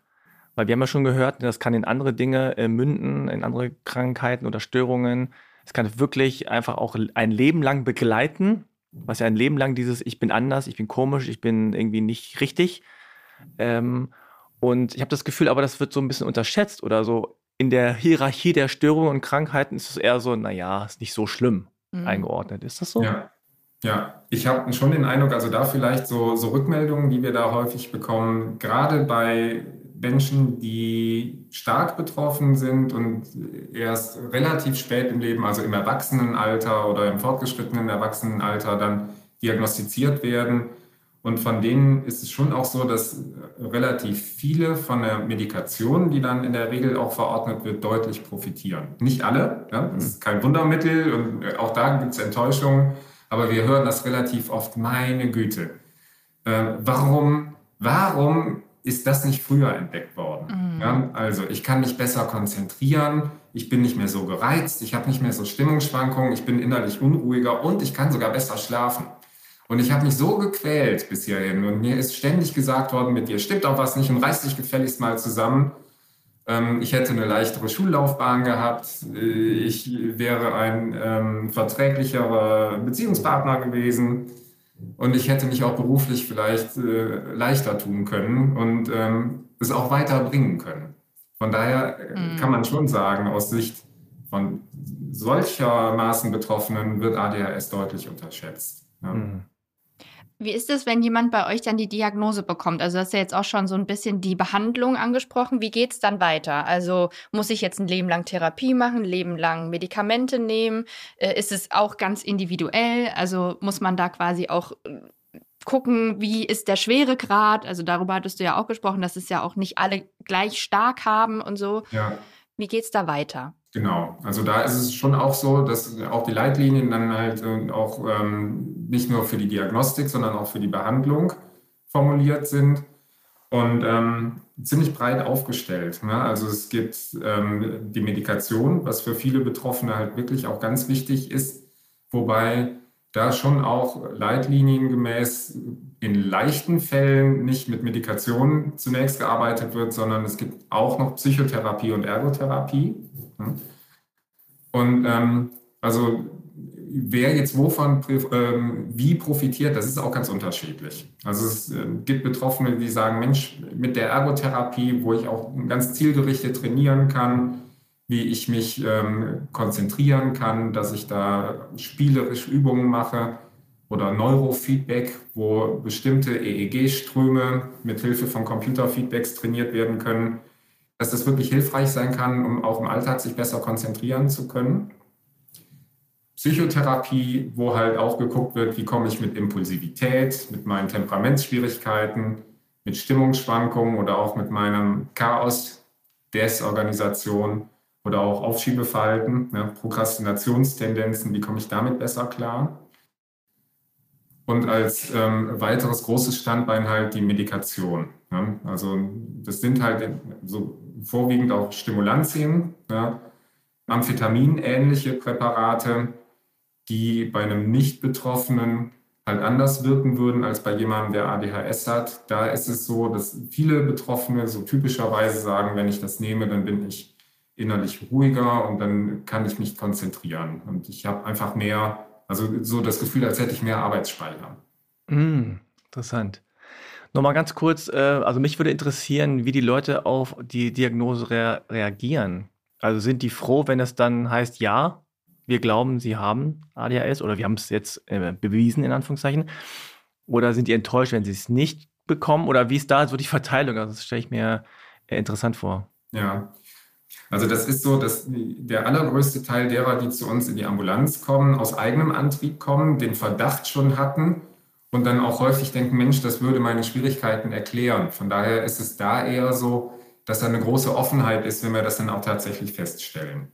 Weil wir haben ja schon gehört, das kann in andere Dinge äh, münden, in andere Krankheiten oder Störungen. Es kann wirklich einfach auch ein Leben lang begleiten, was ja ein Leben lang dieses Ich bin anders, ich bin komisch, ich bin irgendwie nicht richtig. Ähm, und ich habe das Gefühl, aber das wird so ein bisschen unterschätzt oder so in der Hierarchie der Störungen und Krankheiten ist es eher so, naja, ist nicht so schlimm mhm. eingeordnet. Ist das so? Ja. Ja, ich habe schon den Eindruck, also da vielleicht so, so Rückmeldungen, die wir da häufig bekommen, gerade bei Menschen, die stark betroffen sind und erst relativ spät im Leben, also im Erwachsenenalter oder im fortgeschrittenen Erwachsenenalter dann diagnostiziert werden. Und von denen ist es schon auch so, dass relativ viele von der Medikation, die dann in der Regel auch verordnet wird, deutlich profitieren. Nicht alle, ja, das ist kein Wundermittel und auch da gibt es Enttäuschungen, aber wir hören das relativ oft, meine Güte. Äh, warum, warum ist das nicht früher entdeckt worden. Mhm. Ja, also ich kann mich besser konzentrieren, ich bin nicht mehr so gereizt, ich habe nicht mehr so Stimmungsschwankungen, ich bin innerlich unruhiger und ich kann sogar besser schlafen. Und ich habe mich so gequält bis hierhin und mir ist ständig gesagt worden, mit dir stimmt auch was nicht und reiß dich gefälligst mal zusammen. Ähm, ich hätte eine leichtere Schullaufbahn gehabt, äh, ich wäre ein ähm, verträglicherer Beziehungspartner gewesen und ich hätte mich auch beruflich vielleicht äh, leichter tun können und ähm, es auch weiterbringen können. Von daher äh, mhm. kann man schon sagen, aus Sicht von solchermaßen Betroffenen wird ADHS deutlich unterschätzt. Ja. Mhm. Wie ist es, wenn jemand bei euch dann die Diagnose bekommt? Also, du hast ja jetzt auch schon so ein bisschen die Behandlung angesprochen. Wie geht es dann weiter? Also, muss ich jetzt ein Leben lang Therapie machen, ein Leben lang Medikamente nehmen? Äh, ist es auch ganz individuell? Also, muss man da quasi auch äh, gucken, wie ist der Schweregrad? Also, darüber hattest du ja auch gesprochen, dass es ja auch nicht alle gleich stark haben und so. Ja. Wie geht es da weiter? Genau, also da ist es schon auch so, dass auch die Leitlinien dann halt äh, auch ähm, nicht nur für die Diagnostik, sondern auch für die Behandlung formuliert sind und ähm, ziemlich breit aufgestellt. Ne? Also es gibt ähm, die Medikation, was für viele Betroffene halt wirklich auch ganz wichtig ist, wobei da schon auch leitliniengemäß in leichten Fällen nicht mit Medikation zunächst gearbeitet wird, sondern es gibt auch noch Psychotherapie und Ergotherapie. Und ähm, also wer jetzt wovon ähm, wie profitiert, das ist auch ganz unterschiedlich. Also es äh, gibt Betroffene, die sagen, Mensch, mit der Ergotherapie, wo ich auch ganz zielgerichtet trainieren kann, wie ich mich ähm, konzentrieren kann, dass ich da spielerisch Übungen mache oder Neurofeedback, wo bestimmte EEG-Ströme mit Hilfe von Computerfeedbacks trainiert werden können, dass das wirklich hilfreich sein kann, um auch im Alltag sich besser konzentrieren zu können. Psychotherapie, wo halt auch geguckt wird, wie komme ich mit Impulsivität, mit meinen Temperamentsschwierigkeiten, mit Stimmungsschwankungen oder auch mit meinem Chaos, Desorganisation oder auch Aufschiebeverhalten, ne, Prokrastinationstendenzen, wie komme ich damit besser klar? Und als ähm, weiteres großes Standbein halt die Medikation. Ne? Also das sind halt so vorwiegend auch Stimulantien, ja? Amphetamin-ähnliche Präparate, die bei einem Nicht-Betroffenen halt anders wirken würden als bei jemandem, der ADHS hat. Da ist es so, dass viele Betroffene so typischerweise sagen, wenn ich das nehme, dann bin ich innerlich ruhiger und dann kann ich mich konzentrieren. Und ich habe einfach mehr, also so das Gefühl, als hätte ich mehr Arbeitsspeicher. Mm, interessant. Nochmal ganz kurz, äh, also mich würde interessieren, wie die Leute auf die Diagnose rea reagieren. Also sind die froh, wenn es dann heißt, ja, wir glauben, sie haben ADHS oder wir haben es jetzt äh, bewiesen, in Anführungszeichen? Oder sind die enttäuscht, wenn sie es nicht bekommen? Oder wie ist da so die Verteilung? Also das stelle ich mir äh, interessant vor. Ja, also das ist so, dass der allergrößte Teil derer, die zu uns in die Ambulanz kommen, aus eigenem Antrieb kommen, den Verdacht schon hatten und dann auch häufig denken, Mensch, das würde meine Schwierigkeiten erklären. Von daher ist es da eher so, dass da eine große Offenheit ist, wenn wir das dann auch tatsächlich feststellen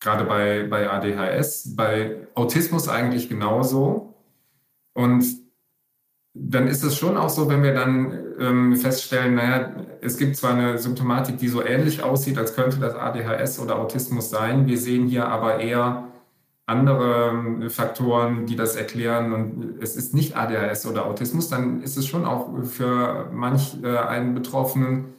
gerade bei, bei ADHS, bei Autismus eigentlich genauso. Und dann ist es schon auch so, wenn wir dann ähm, feststellen, naja, es gibt zwar eine Symptomatik, die so ähnlich aussieht, als könnte das ADHS oder Autismus sein. Wir sehen hier aber eher andere ähm, Faktoren, die das erklären und es ist nicht ADHS oder Autismus, dann ist es schon auch für manch äh, einen Betroffenen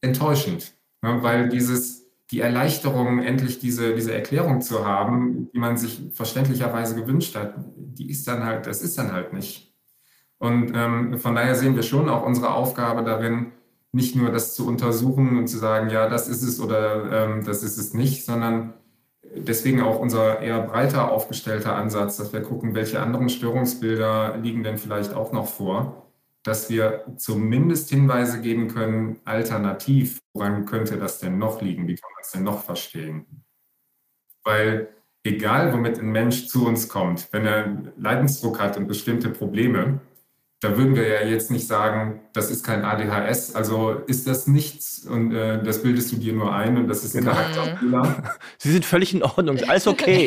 enttäuschend, ne? weil dieses die Erleichterung, endlich diese, diese Erklärung zu haben, die man sich verständlicherweise gewünscht hat, die ist dann halt, das ist dann halt nicht. Und ähm, von daher sehen wir schon auch unsere Aufgabe darin, nicht nur das zu untersuchen und zu sagen, ja, das ist es oder ähm, das ist es nicht, sondern deswegen auch unser eher breiter aufgestellter Ansatz, dass wir gucken, welche anderen Störungsbilder liegen denn vielleicht auch noch vor dass wir zumindest Hinweise geben können, alternativ, woran könnte das denn noch liegen, wie kann man es denn noch verstehen. Weil egal, womit ein Mensch zu uns kommt, wenn er Leidensdruck hat und bestimmte Probleme, da würden wir ja jetzt nicht sagen, das ist kein ADHS, also ist das nichts und äh, das bildest du dir nur ein und das ist ein genau. Charakterfehler. Sie sind völlig in Ordnung, alles okay.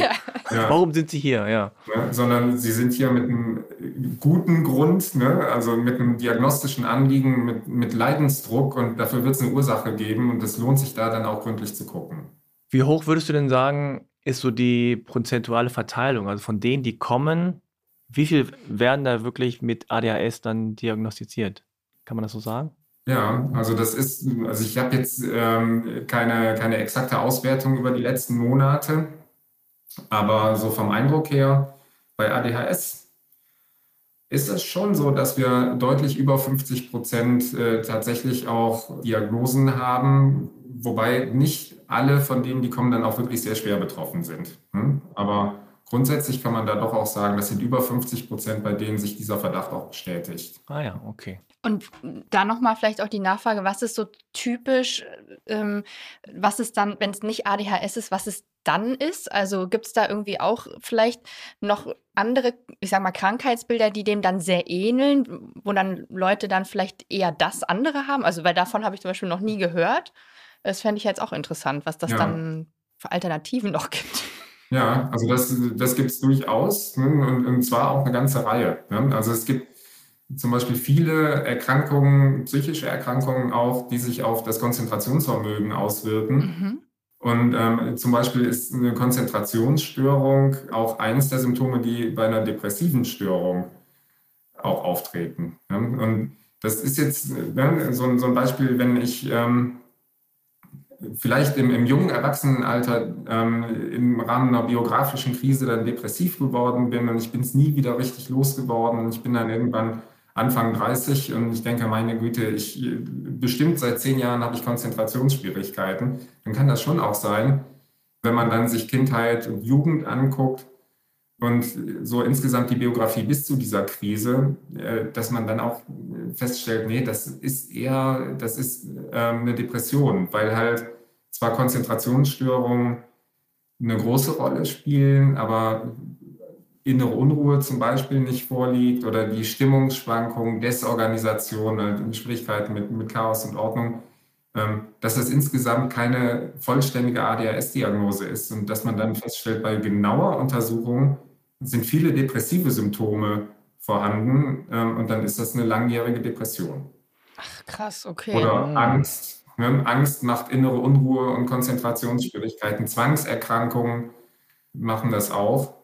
ja. Warum sind Sie hier? Ja. ja. Sondern Sie sind hier mit einem guten Grund, ne? also mit einem diagnostischen Anliegen, mit, mit Leidensdruck und dafür wird es eine Ursache geben und es lohnt sich da dann auch gründlich zu gucken. Wie hoch würdest du denn sagen, ist so die prozentuale Verteilung, also von denen, die kommen, wie viel werden da wirklich mit ADHS dann diagnostiziert? Kann man das so sagen? Ja, also das ist, also ich habe jetzt ähm, keine, keine exakte Auswertung über die letzten Monate, aber so vom Eindruck her, bei ADHS ist es schon so, dass wir deutlich über 50 Prozent äh, tatsächlich auch Diagnosen haben, wobei nicht alle von denen, die kommen, dann auch wirklich sehr schwer betroffen sind. Hm? Aber Grundsätzlich kann man da doch auch sagen, das sind über 50 Prozent, bei denen sich dieser Verdacht auch bestätigt. Ah ja, okay. Und da nochmal vielleicht auch die Nachfrage, was ist so typisch, ähm, was ist dann, wenn es nicht ADHS ist, was es dann ist? Also gibt es da irgendwie auch vielleicht noch andere, ich sag mal, Krankheitsbilder, die dem dann sehr ähneln, wo dann Leute dann vielleicht eher das andere haben? Also, weil davon habe ich zum Beispiel noch nie gehört. Das fände ich jetzt auch interessant, was das ja. dann für Alternativen noch gibt. Ja, also das, das gibt es durchaus ne? und, und zwar auch eine ganze Reihe. Ne? Also es gibt zum Beispiel viele Erkrankungen, psychische Erkrankungen auch, die sich auf das Konzentrationsvermögen auswirken. Mhm. Und ähm, zum Beispiel ist eine Konzentrationsstörung auch eines der Symptome, die bei einer depressiven Störung auch auftreten. Ne? Und das ist jetzt ne, so, so, ein Beispiel, wenn ich ähm, vielleicht im, im jungen Erwachsenenalter ähm, im Rahmen einer biografischen Krise dann depressiv geworden bin und ich bin es nie wieder richtig losgeworden. Und ich bin dann irgendwann Anfang 30 und ich denke, meine Güte, ich bestimmt seit zehn Jahren habe ich Konzentrationsschwierigkeiten. Dann kann das schon auch sein, wenn man dann sich Kindheit und Jugend anguckt und so insgesamt die Biografie bis zu dieser Krise, äh, dass man dann auch feststellt, nee, das ist eher, das ist ähm, eine Depression, weil halt zwar Konzentrationsstörungen eine große Rolle spielen, aber innere Unruhe zum Beispiel nicht vorliegt oder die Stimmungsschwankungen, Desorganisation, also Schwierigkeiten mit, mit Chaos und Ordnung, ähm, dass das insgesamt keine vollständige ADHS-Diagnose ist und dass man dann feststellt, bei genauer Untersuchung sind viele depressive Symptome vorhanden ähm, und dann ist das eine langjährige Depression. Ach, krass, okay. Oder mhm. Angst. Ne? Angst macht innere Unruhe und Konzentrationsschwierigkeiten. Zwangserkrankungen machen das auch.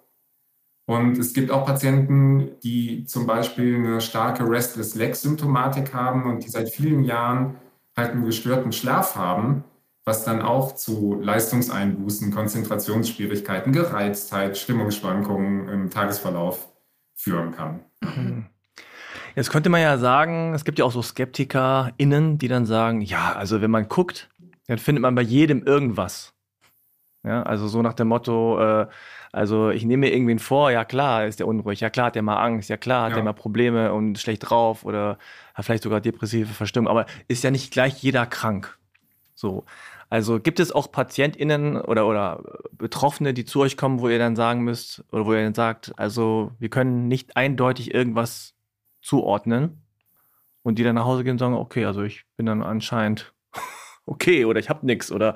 Und es gibt auch Patienten, die zum Beispiel eine starke Restless Leg-Symptomatik haben und die seit vielen Jahren halt einen gestörten Schlaf haben, was dann auch zu Leistungseinbußen, Konzentrationsschwierigkeiten, Gereiztheit, Stimmungsschwankungen im Tagesverlauf führen kann. Mhm. Jetzt könnte man ja sagen, es gibt ja auch so SkeptikerInnen, die dann sagen, ja, also wenn man guckt, dann findet man bei jedem irgendwas. Ja, also so nach dem Motto, äh, also ich nehme mir irgendwen vor, ja klar ist der unruhig, ja klar hat der mal Angst, ja klar hat ja. der mal Probleme und schlecht drauf oder hat vielleicht sogar depressive Verstimmung, aber ist ja nicht gleich jeder krank. So. Also gibt es auch PatientInnen oder, oder Betroffene, die zu euch kommen, wo ihr dann sagen müsst, oder wo ihr dann sagt, also wir können nicht eindeutig irgendwas zuordnen und die dann nach Hause gehen und sagen, okay, also ich bin dann anscheinend okay oder ich habe nichts oder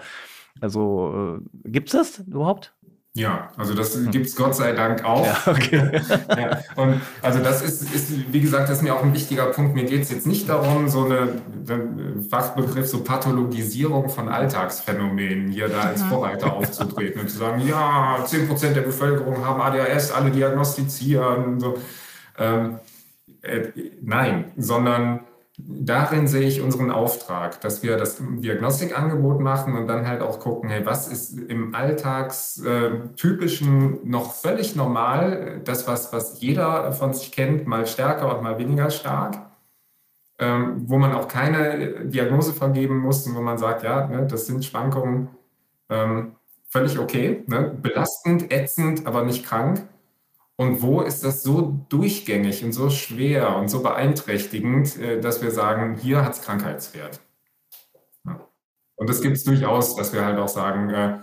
also äh, gibt es das überhaupt? Ja, also das hm. gibt es Gott sei Dank auch. Ja, okay. ja, und also das ist, ist, wie gesagt, das ist mir auch ein wichtiger Punkt. Mir geht es jetzt nicht darum, so eine Fachbegriff, so Pathologisierung von Alltagsphänomenen hier da als mhm. Vorreiter aufzutreten und zu sagen, ja, 10% der Bevölkerung haben ADHS, alle diagnostizieren. So. Ähm, äh, nein, sondern darin sehe ich unseren Auftrag, dass wir das Diagnostikangebot machen und dann halt auch gucken, hey, was ist im Alltagstypischen noch völlig normal, das, was, was jeder von sich kennt, mal stärker und mal weniger stark, ähm, wo man auch keine Diagnose vergeben muss und wo man sagt, ja, ne, das sind Schwankungen ähm, völlig okay, ne, belastend, ätzend, aber nicht krank. Und wo ist das so durchgängig und so schwer und so beeinträchtigend, äh, dass wir sagen, hier hat es Krankheitswert? Und das gibt es durchaus, dass wir halt auch sagen, äh,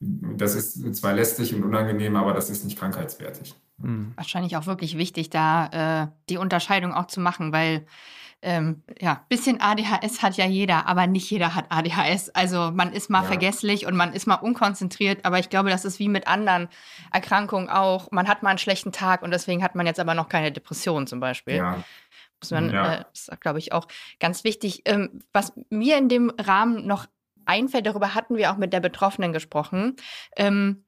das ist zwar lästig und unangenehm, aber das ist nicht krankheitswertig. Hm. Wahrscheinlich auch wirklich wichtig, da äh, die Unterscheidung auch zu machen, weil ähm, ja, bisschen ADHS hat ja jeder, aber nicht jeder hat ADHS. Also man ist mal ja. vergesslich und man ist mal unkonzentriert, aber ich glaube, das ist wie mit anderen Erkrankungen auch. Man hat mal einen schlechten Tag und deswegen hat man jetzt aber noch keine Depression zum Beispiel. Ja. Muss man, ja. äh, ist, glaube ich, auch ganz wichtig. Ähm, was mir in dem Rahmen noch einfällt, darüber hatten wir auch mit der Betroffenen gesprochen. Ähm,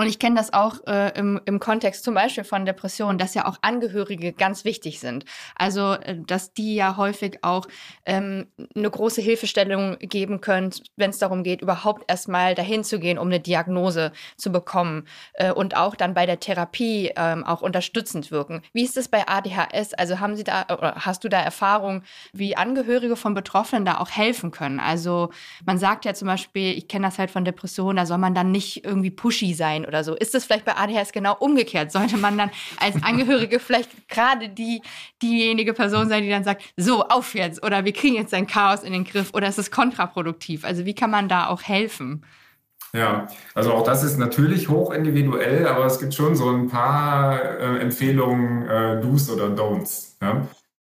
und ich kenne das auch äh, im, im Kontext zum Beispiel von Depressionen, dass ja auch Angehörige ganz wichtig sind. Also, äh, dass die ja häufig auch ähm, eine große Hilfestellung geben können, wenn es darum geht, überhaupt erstmal dahin zu gehen, um eine Diagnose zu bekommen äh, und auch dann bei der Therapie ähm, auch unterstützend wirken. Wie ist es bei ADHS? Also haben Sie da oder hast du da Erfahrung, wie Angehörige von Betroffenen da auch helfen können? Also man sagt ja zum Beispiel, ich kenne das halt von Depressionen, da soll man dann nicht irgendwie pushy sein oder so. Ist das vielleicht bei ADHS genau umgekehrt? Sollte man dann als Angehörige vielleicht gerade die, diejenige Person sein, die dann sagt, so, auf jetzt oder wir kriegen jetzt ein Chaos in den Griff oder ist es kontraproduktiv? Also wie kann man da auch helfen? Ja, also auch das ist natürlich hoch individuell, aber es gibt schon so ein paar äh, Empfehlungen, äh, Do's oder Don'ts. Ja?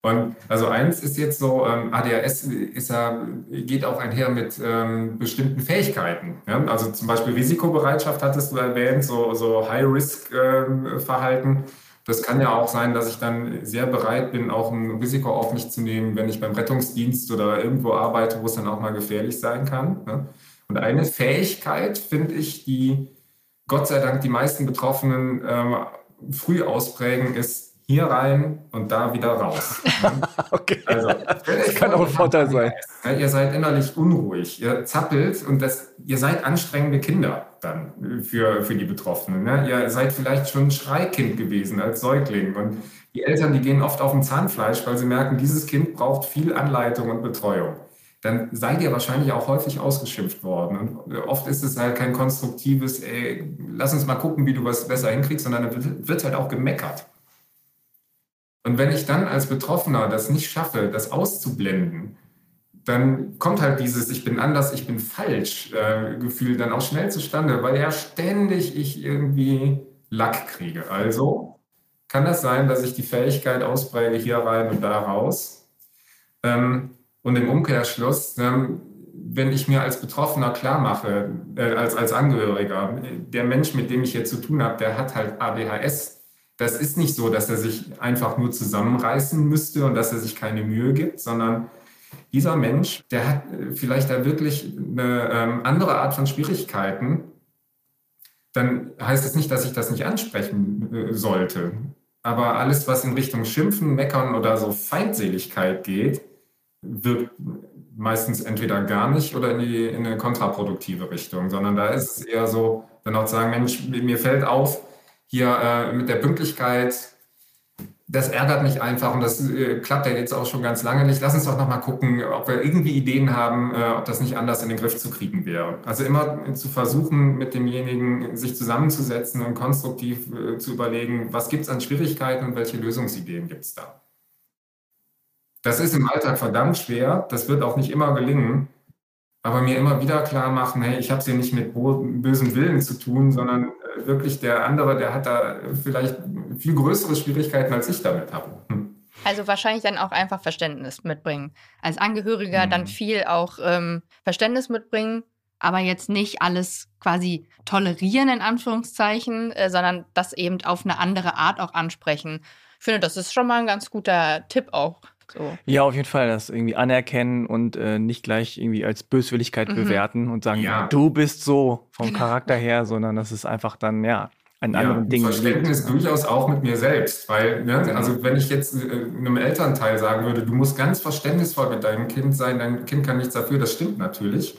Und also eins ist jetzt so, ähm, ADHS ist ja, geht auch einher mit ähm, bestimmten Fähigkeiten. Ja? Also zum Beispiel Risikobereitschaft hattest du erwähnt, so, so High-Risk-Verhalten. Ähm, das kann ja auch sein, dass ich dann sehr bereit bin, auch ein Risiko auf mich zu nehmen, wenn ich beim Rettungsdienst oder irgendwo arbeite, wo es dann auch mal gefährlich sein kann. Ja? Und eine Fähigkeit, finde ich, die Gott sei Dank die meisten Betroffenen ähm, früh ausprägen, ist hier rein und da wieder raus. okay. Also, das kann auch ein Vorteil sein. Ihr seid innerlich unruhig, ihr zappelt und das, ihr seid anstrengende Kinder dann für, für die Betroffenen. Ne? Ihr seid vielleicht schon ein Schreikind gewesen als Säugling und die Eltern, die gehen oft auf dem Zahnfleisch, weil sie merken, dieses Kind braucht viel Anleitung und Betreuung. Dann seid ihr wahrscheinlich auch häufig ausgeschimpft worden. Und oft ist es halt kein konstruktives, ey, lass uns mal gucken, wie du was besser hinkriegst, sondern dann wird halt auch gemeckert. Und wenn ich dann als Betroffener das nicht schaffe, das auszublenden, dann kommt halt dieses Ich bin anders, ich bin falsch äh, Gefühl dann auch schnell zustande, weil ja ständig ich irgendwie Lack kriege. Also kann das sein, dass ich die Fähigkeit auspräge, hier rein und da raus. Ähm, und im Umkehrschluss, ähm, wenn ich mir als Betroffener klar mache, äh, als, als Angehöriger, der Mensch, mit dem ich hier zu tun habe, der hat halt ADHS das ist nicht so, dass er sich einfach nur zusammenreißen müsste und dass er sich keine Mühe gibt, sondern dieser Mensch, der hat äh, vielleicht da wirklich eine ähm, andere Art von Schwierigkeiten. Dann heißt es nicht, dass ich das nicht ansprechen äh, sollte. Aber alles, was in Richtung Schimpfen, Meckern oder so Feindseligkeit geht, wirkt meistens entweder gar nicht oder in, die, in eine kontraproduktive Richtung, sondern da ist es eher so, dann auch zu sagen, Mensch, mir fällt auf, hier äh, mit der Pünktlichkeit, das ärgert mich einfach und das äh, klappt ja jetzt auch schon ganz lange nicht. Lass uns doch nochmal gucken, ob wir irgendwie Ideen haben, äh, ob das nicht anders in den Griff zu kriegen wäre. Also immer zu versuchen, mit demjenigen sich zusammenzusetzen und konstruktiv äh, zu überlegen, was gibt es an Schwierigkeiten und welche Lösungsideen gibt es da. Das ist im Alltag verdammt schwer, das wird auch nicht immer gelingen, aber mir immer wieder klar machen, hey, ich habe es hier nicht mit bösem Willen zu tun, sondern wirklich der andere, der hat da vielleicht viel größere Schwierigkeiten, als ich damit habe. Hm. Also wahrscheinlich dann auch einfach Verständnis mitbringen. Als Angehöriger mhm. dann viel auch ähm, Verständnis mitbringen, aber jetzt nicht alles quasi tolerieren in Anführungszeichen, äh, sondern das eben auf eine andere Art auch ansprechen. Ich finde, das ist schon mal ein ganz guter Tipp auch so. Ja, auf jeden Fall, das irgendwie anerkennen und äh, nicht gleich irgendwie als Böswilligkeit mhm. bewerten und sagen, ja. du bist so vom genau. Charakter her, sondern das ist einfach dann, ja, ein ja, anderen Ding. Verständnis durchaus auch mit mir selbst, weil, ne, also wenn ich jetzt äh, einem Elternteil sagen würde, du musst ganz verständnisvoll mit deinem Kind sein, dein Kind kann nichts dafür, das stimmt natürlich.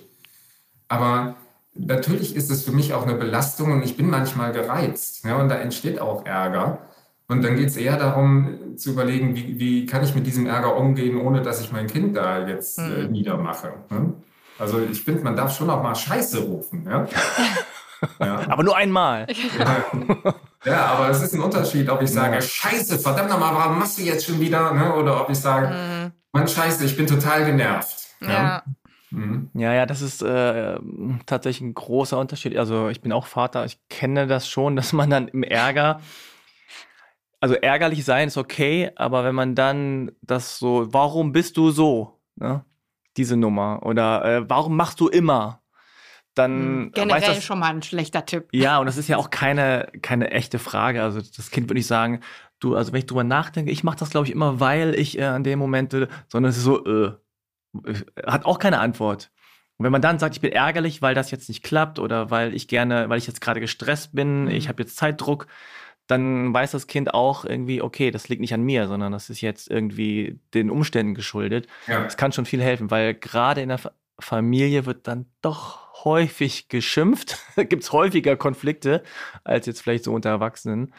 Aber natürlich ist es für mich auch eine Belastung und ich bin manchmal gereizt. Ja, und da entsteht auch Ärger. Und dann geht es eher darum zu überlegen, wie, wie, kann ich mit diesem Ärger umgehen, ohne dass ich mein Kind da jetzt äh, mhm. niedermache. Ne? Also ich finde, man darf schon auch mal Scheiße rufen. Ja? ja. Aber nur einmal. Ja. ja. aber es ist ein Unterschied, ob ich sage, Scheiße, verdammt nochmal, warum machst du jetzt schon wieder? Ne? Oder ob ich sage, mhm. Mann, Scheiße, ich bin total genervt. Ja. Mhm. Ja, ja, das ist äh, tatsächlich ein großer Unterschied. Also ich bin auch Vater, ich kenne das schon, dass man dann im Ärger also ärgerlich sein ist okay, aber wenn man dann das so, warum bist du so, ne? diese Nummer oder äh, warum machst du immer, dann hm, generell das, schon mal ein schlechter Tipp. Ja, und das ist ja auch keine keine echte Frage. Also das Kind würde nicht sagen, du, also wenn ich drüber nachdenke, ich mache das glaube ich immer, weil ich äh, an dem Moment, sondern es ist so, äh, hat auch keine Antwort. Und wenn man dann sagt, ich bin ärgerlich, weil das jetzt nicht klappt oder weil ich gerne, weil ich jetzt gerade gestresst bin, mhm. ich habe jetzt Zeitdruck, dann weiß das Kind auch irgendwie, okay, das liegt nicht an mir, sondern das ist jetzt irgendwie den Umständen geschuldet. Ja. Das kann schon viel helfen, weil gerade in der Familie wird dann doch häufig geschimpft. Gibt es häufiger Konflikte als jetzt vielleicht so unter Erwachsenen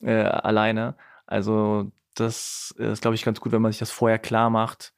äh, alleine. Also das ist, glaube ich, ganz gut, wenn man sich das vorher klar macht.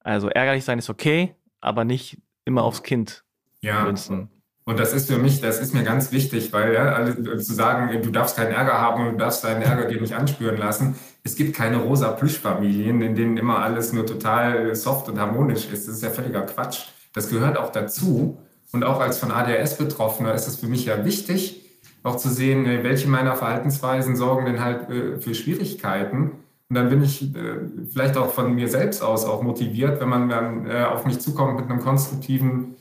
Also ärgerlich sein ist okay, aber nicht immer aufs Kind ja. münzen. Und das ist für mich, das ist mir ganz wichtig, weil ja, zu sagen, du darfst keinen Ärger haben und du darfst deinen Ärger dir nicht anspüren lassen. Es gibt keine rosa Plüschfamilien, in denen immer alles nur total soft und harmonisch ist. Das ist ja völliger Quatsch. Das gehört auch dazu. Und auch als von ADHS Betroffener ist es für mich ja wichtig, auch zu sehen, äh, welche meiner Verhaltensweisen sorgen denn halt äh, für Schwierigkeiten. Und dann bin ich äh, vielleicht auch von mir selbst aus auch motiviert, wenn man dann auf mich zukommt mit einem konstruktiven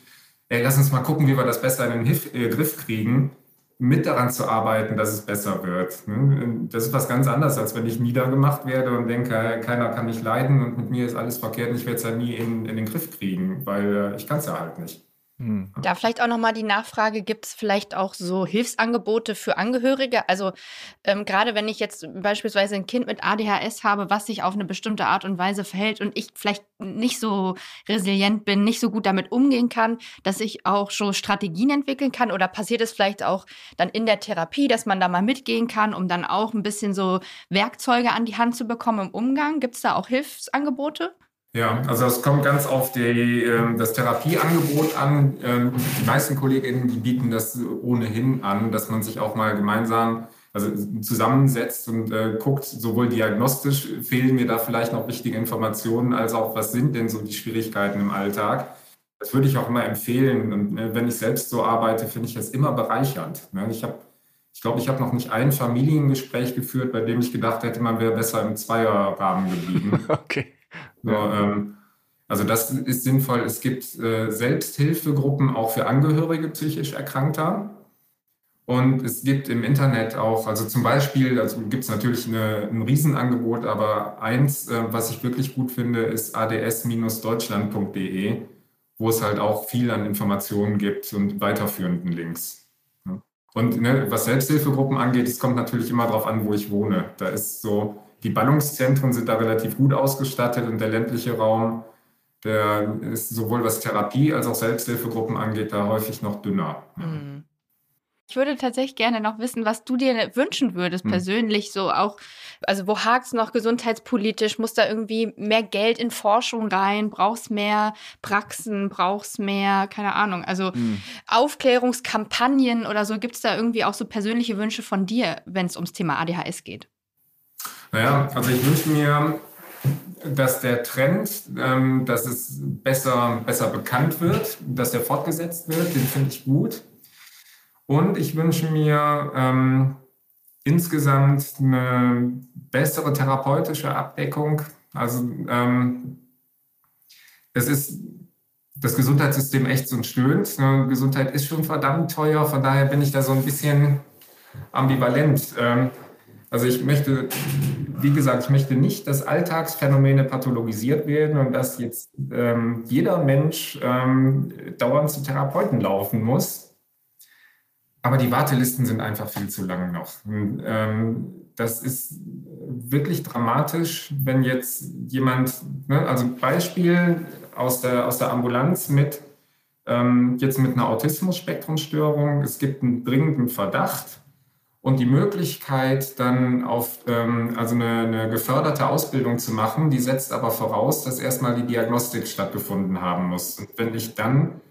ey, lass uns mal gucken, wie wir das besser in den Hif äh, Griff kriegen, mit daran zu arbeiten, dass es besser wird. Ne? Das ist was ganz anderes, als wenn ich niedergemacht werde und denke, keiner kann mich leiden und mit mir ist alles verkehrt und ich werde es ja nie in, in den Griff kriegen, weil äh, ich kann es ja halt nicht. Hm. Da vielleicht auch nochmal die Nachfrage, gibt es vielleicht auch so Hilfsangebote für Angehörige? Also ähm, gerade wenn ich jetzt beispielsweise ein Kind mit ADHS habe, was sich auf eine bestimmte Art und Weise verhält und ich vielleicht nicht so resilient bin, nicht so gut damit umgehen kann, dass ich auch so Strategien entwickeln kann? Oder passiert es vielleicht auch dann in der Therapie, dass man da mal mitgehen kann, um dann auch ein bisschen so Werkzeuge an die Hand zu bekommen im Umgang? Gibt es da auch Hilfsangebote? Ja, also es kommt ganz auf die, äh, das Therapieangebot an. Ähm, die meisten KollegInnen, die bieten das ohnehin an, dass man sich auch mal gemeinsam also zusammensetzt und äh, guckt, sowohl diagnostisch fehlen mir da vielleicht noch wichtige Informationen, als auch, was sind denn so die Schwierigkeiten im Alltag. Das würde ich auch immer empfehlen. Und äh, wenn ich selbst so arbeite, finde ich das immer bereichernd. Ne? Ich habe ich glaube, ich habe noch nicht ein Familiengespräch geführt, bei dem ich gedacht hätte, man wäre besser im Zweierrahmen geblieben. okay. So, ähm, also das ist sinnvoll. Es gibt äh, Selbsthilfegruppen auch für Angehörige psychisch Erkrankter. Und es gibt im Internet auch, also zum Beispiel, also gibt es natürlich eine, ein Riesenangebot, aber eins, äh, was ich wirklich gut finde, ist ads-deutschland.de, wo es halt auch viel an Informationen gibt und weiterführenden Links. Und ne, was Selbsthilfegruppen angeht, es kommt natürlich immer darauf an, wo ich wohne. Da ist so, die Ballungszentren sind da relativ gut ausgestattet und der ländliche Raum, der ist sowohl was Therapie als auch Selbsthilfegruppen angeht, da häufig noch dünner. Mhm. Ich würde tatsächlich gerne noch wissen, was du dir wünschen würdest, hm. persönlich, so auch, also wo hakt es noch gesundheitspolitisch? Muss da irgendwie mehr Geld in Forschung rein? Brauchst mehr Praxen? Brauchst mehr, keine Ahnung, also hm. Aufklärungskampagnen oder so? Gibt es da irgendwie auch so persönliche Wünsche von dir, wenn es ums Thema ADHS geht? Naja, also ich wünsche mir, dass der Trend, ähm, dass es besser, besser bekannt wird, dass der fortgesetzt wird, den finde ich gut. Und ich wünsche mir ähm, insgesamt eine bessere therapeutische Abdeckung. Also ähm, es ist das Gesundheitssystem echt so ein stöhnt. Gesundheit ist schon verdammt teuer, von daher bin ich da so ein bisschen ambivalent. Ähm, also ich möchte, wie gesagt, ich möchte nicht, dass Alltagsphänomene pathologisiert werden und dass jetzt ähm, jeder Mensch ähm, dauernd zu Therapeuten laufen muss. Aber die Wartelisten sind einfach viel zu lang noch. Ähm, das ist wirklich dramatisch, wenn jetzt jemand, ne, also Beispiel aus der, aus der Ambulanz mit ähm, jetzt mit einer Autismus-Spektrumstörung, es gibt einen dringenden Verdacht und die Möglichkeit dann auf ähm, also eine, eine geförderte Ausbildung zu machen, die setzt aber voraus, dass erstmal die Diagnostik stattgefunden haben muss. Und wenn ich dann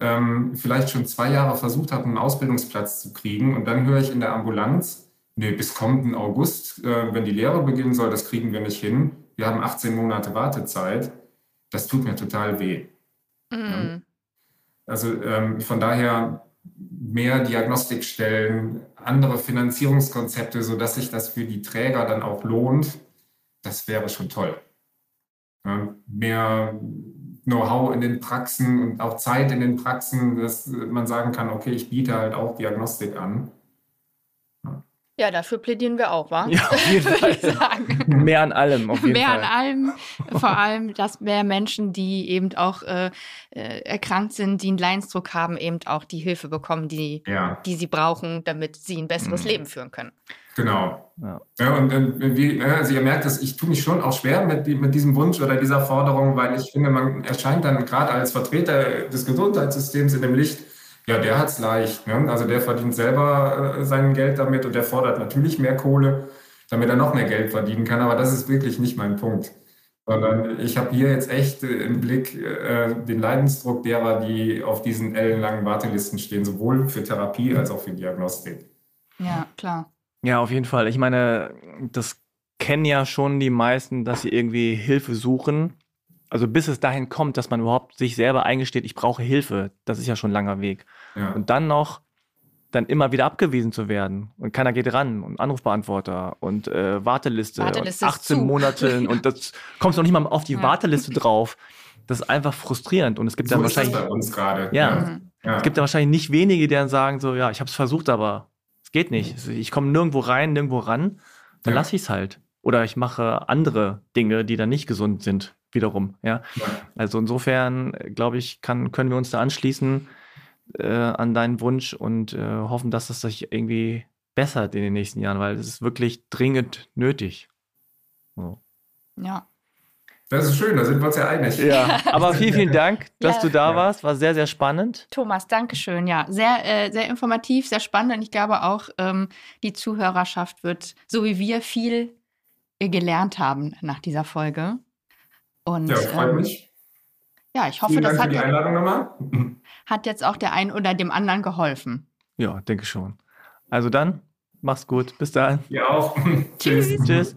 ähm, vielleicht schon zwei Jahre versucht habe, einen Ausbildungsplatz zu kriegen und dann höre ich in der Ambulanz, nee, bis kommenden August, äh, wenn die Lehre beginnen soll, das kriegen wir nicht hin. Wir haben 18 Monate Wartezeit. Das tut mir total weh. Mhm. Also ähm, von daher mehr Diagnostikstellen, andere Finanzierungskonzepte, sodass sich das für die Träger dann auch lohnt, das wäre schon toll. Ja, mehr Know-how in den Praxen und auch Zeit in den Praxen, dass man sagen kann, okay, ich biete halt auch Diagnostik an. Ja, dafür plädieren wir auch, wa? Ja, auf jeden Fall. mehr an allem, auf jeden mehr Fall. an allem, vor allem, dass mehr Menschen, die eben auch äh, äh, erkrankt sind, die einen Leidensdruck haben, eben auch die Hilfe bekommen, die, ja. die sie brauchen, damit sie ein besseres mhm. Leben führen können. Genau. Ja. ja und äh, wie, also ihr merkt, dass ich tue mich schon auch schwer mit, mit diesem Wunsch oder dieser Forderung, weil ich finde, man erscheint dann gerade als Vertreter des Gesundheitssystems in dem Licht, ja, der hat es leicht. Ne? Also der verdient selber äh, sein Geld damit und der fordert natürlich mehr Kohle, damit er noch mehr Geld verdienen kann. Aber das ist wirklich nicht mein Punkt. Sondern ich habe hier jetzt echt äh, im Blick äh, den Leidensdruck derer, die auf diesen ellenlangen Wartelisten stehen, sowohl für Therapie als auch für Diagnostik. Ja, klar. Ja, auf jeden Fall. Ich meine, das kennen ja schon die meisten, dass sie irgendwie Hilfe suchen. Also bis es dahin kommt, dass man überhaupt sich selber eingesteht, ich brauche Hilfe, das ist ja schon ein langer Weg. Ja. Und dann noch dann immer wieder abgewiesen zu werden und keiner geht ran und Anrufbeantworter und äh, Warteliste, Warteliste und 18 Monate und das kommst noch nicht mal auf die ja. Warteliste drauf. Das ist einfach frustrierend und es gibt so dann wahrscheinlich bei uns gerade. Ja, ja, es gibt ja wahrscheinlich nicht wenige, die dann sagen so, ja, ich habe es versucht, aber geht nicht. Ich komme nirgendwo rein, nirgendwo ran, dann ja. lasse ich es halt. Oder ich mache andere Dinge, die dann nicht gesund sind. Wiederum. Ja? Also insofern, äh, glaube ich, kann, können wir uns da anschließen äh, an deinen Wunsch und äh, hoffen, dass es sich irgendwie bessert in den nächsten Jahren, weil es ist wirklich dringend nötig. So. Ja. Das ist schön, da sind wir uns ja einig. Ja, aber vielen, vielen Dank, dass Ja. du da Ja. warst. War sehr, sehr spannend. Thomas, danke schön. Ja, sehr, äh, sehr informativ, sehr spannend. Und ich glaube auch, ähm, die Zuhörerschaft wird, so wie wir, viel gelernt haben nach dieser Folge. Und Ja, freut ähm, mich. ja, ich hoffe, Vielen das Dank für hat, die ja- Einladung nochmal. hat jetzt auch der einen oder dem anderen geholfen. Ja, denke schon. Also dann, mach's gut. Bis dann. Ihr auch. Tschüss. Tschüss.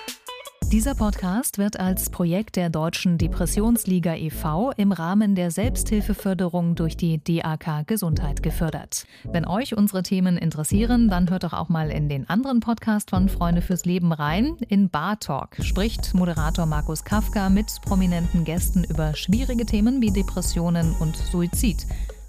Dieser Podcast wird als Projekt der Deutschen Depressionsliga e.V. im Rahmen der Selbsthilfeförderung durch die DAK Gesundheit gefördert. Wenn euch unsere Themen interessieren, dann hört doch auch mal in den anderen Podcast von Freunde fürs Leben rein. In Bar Talk spricht Moderator Markus Kafka mit prominenten Gästen über schwierige Themen wie Depressionen und Suizid.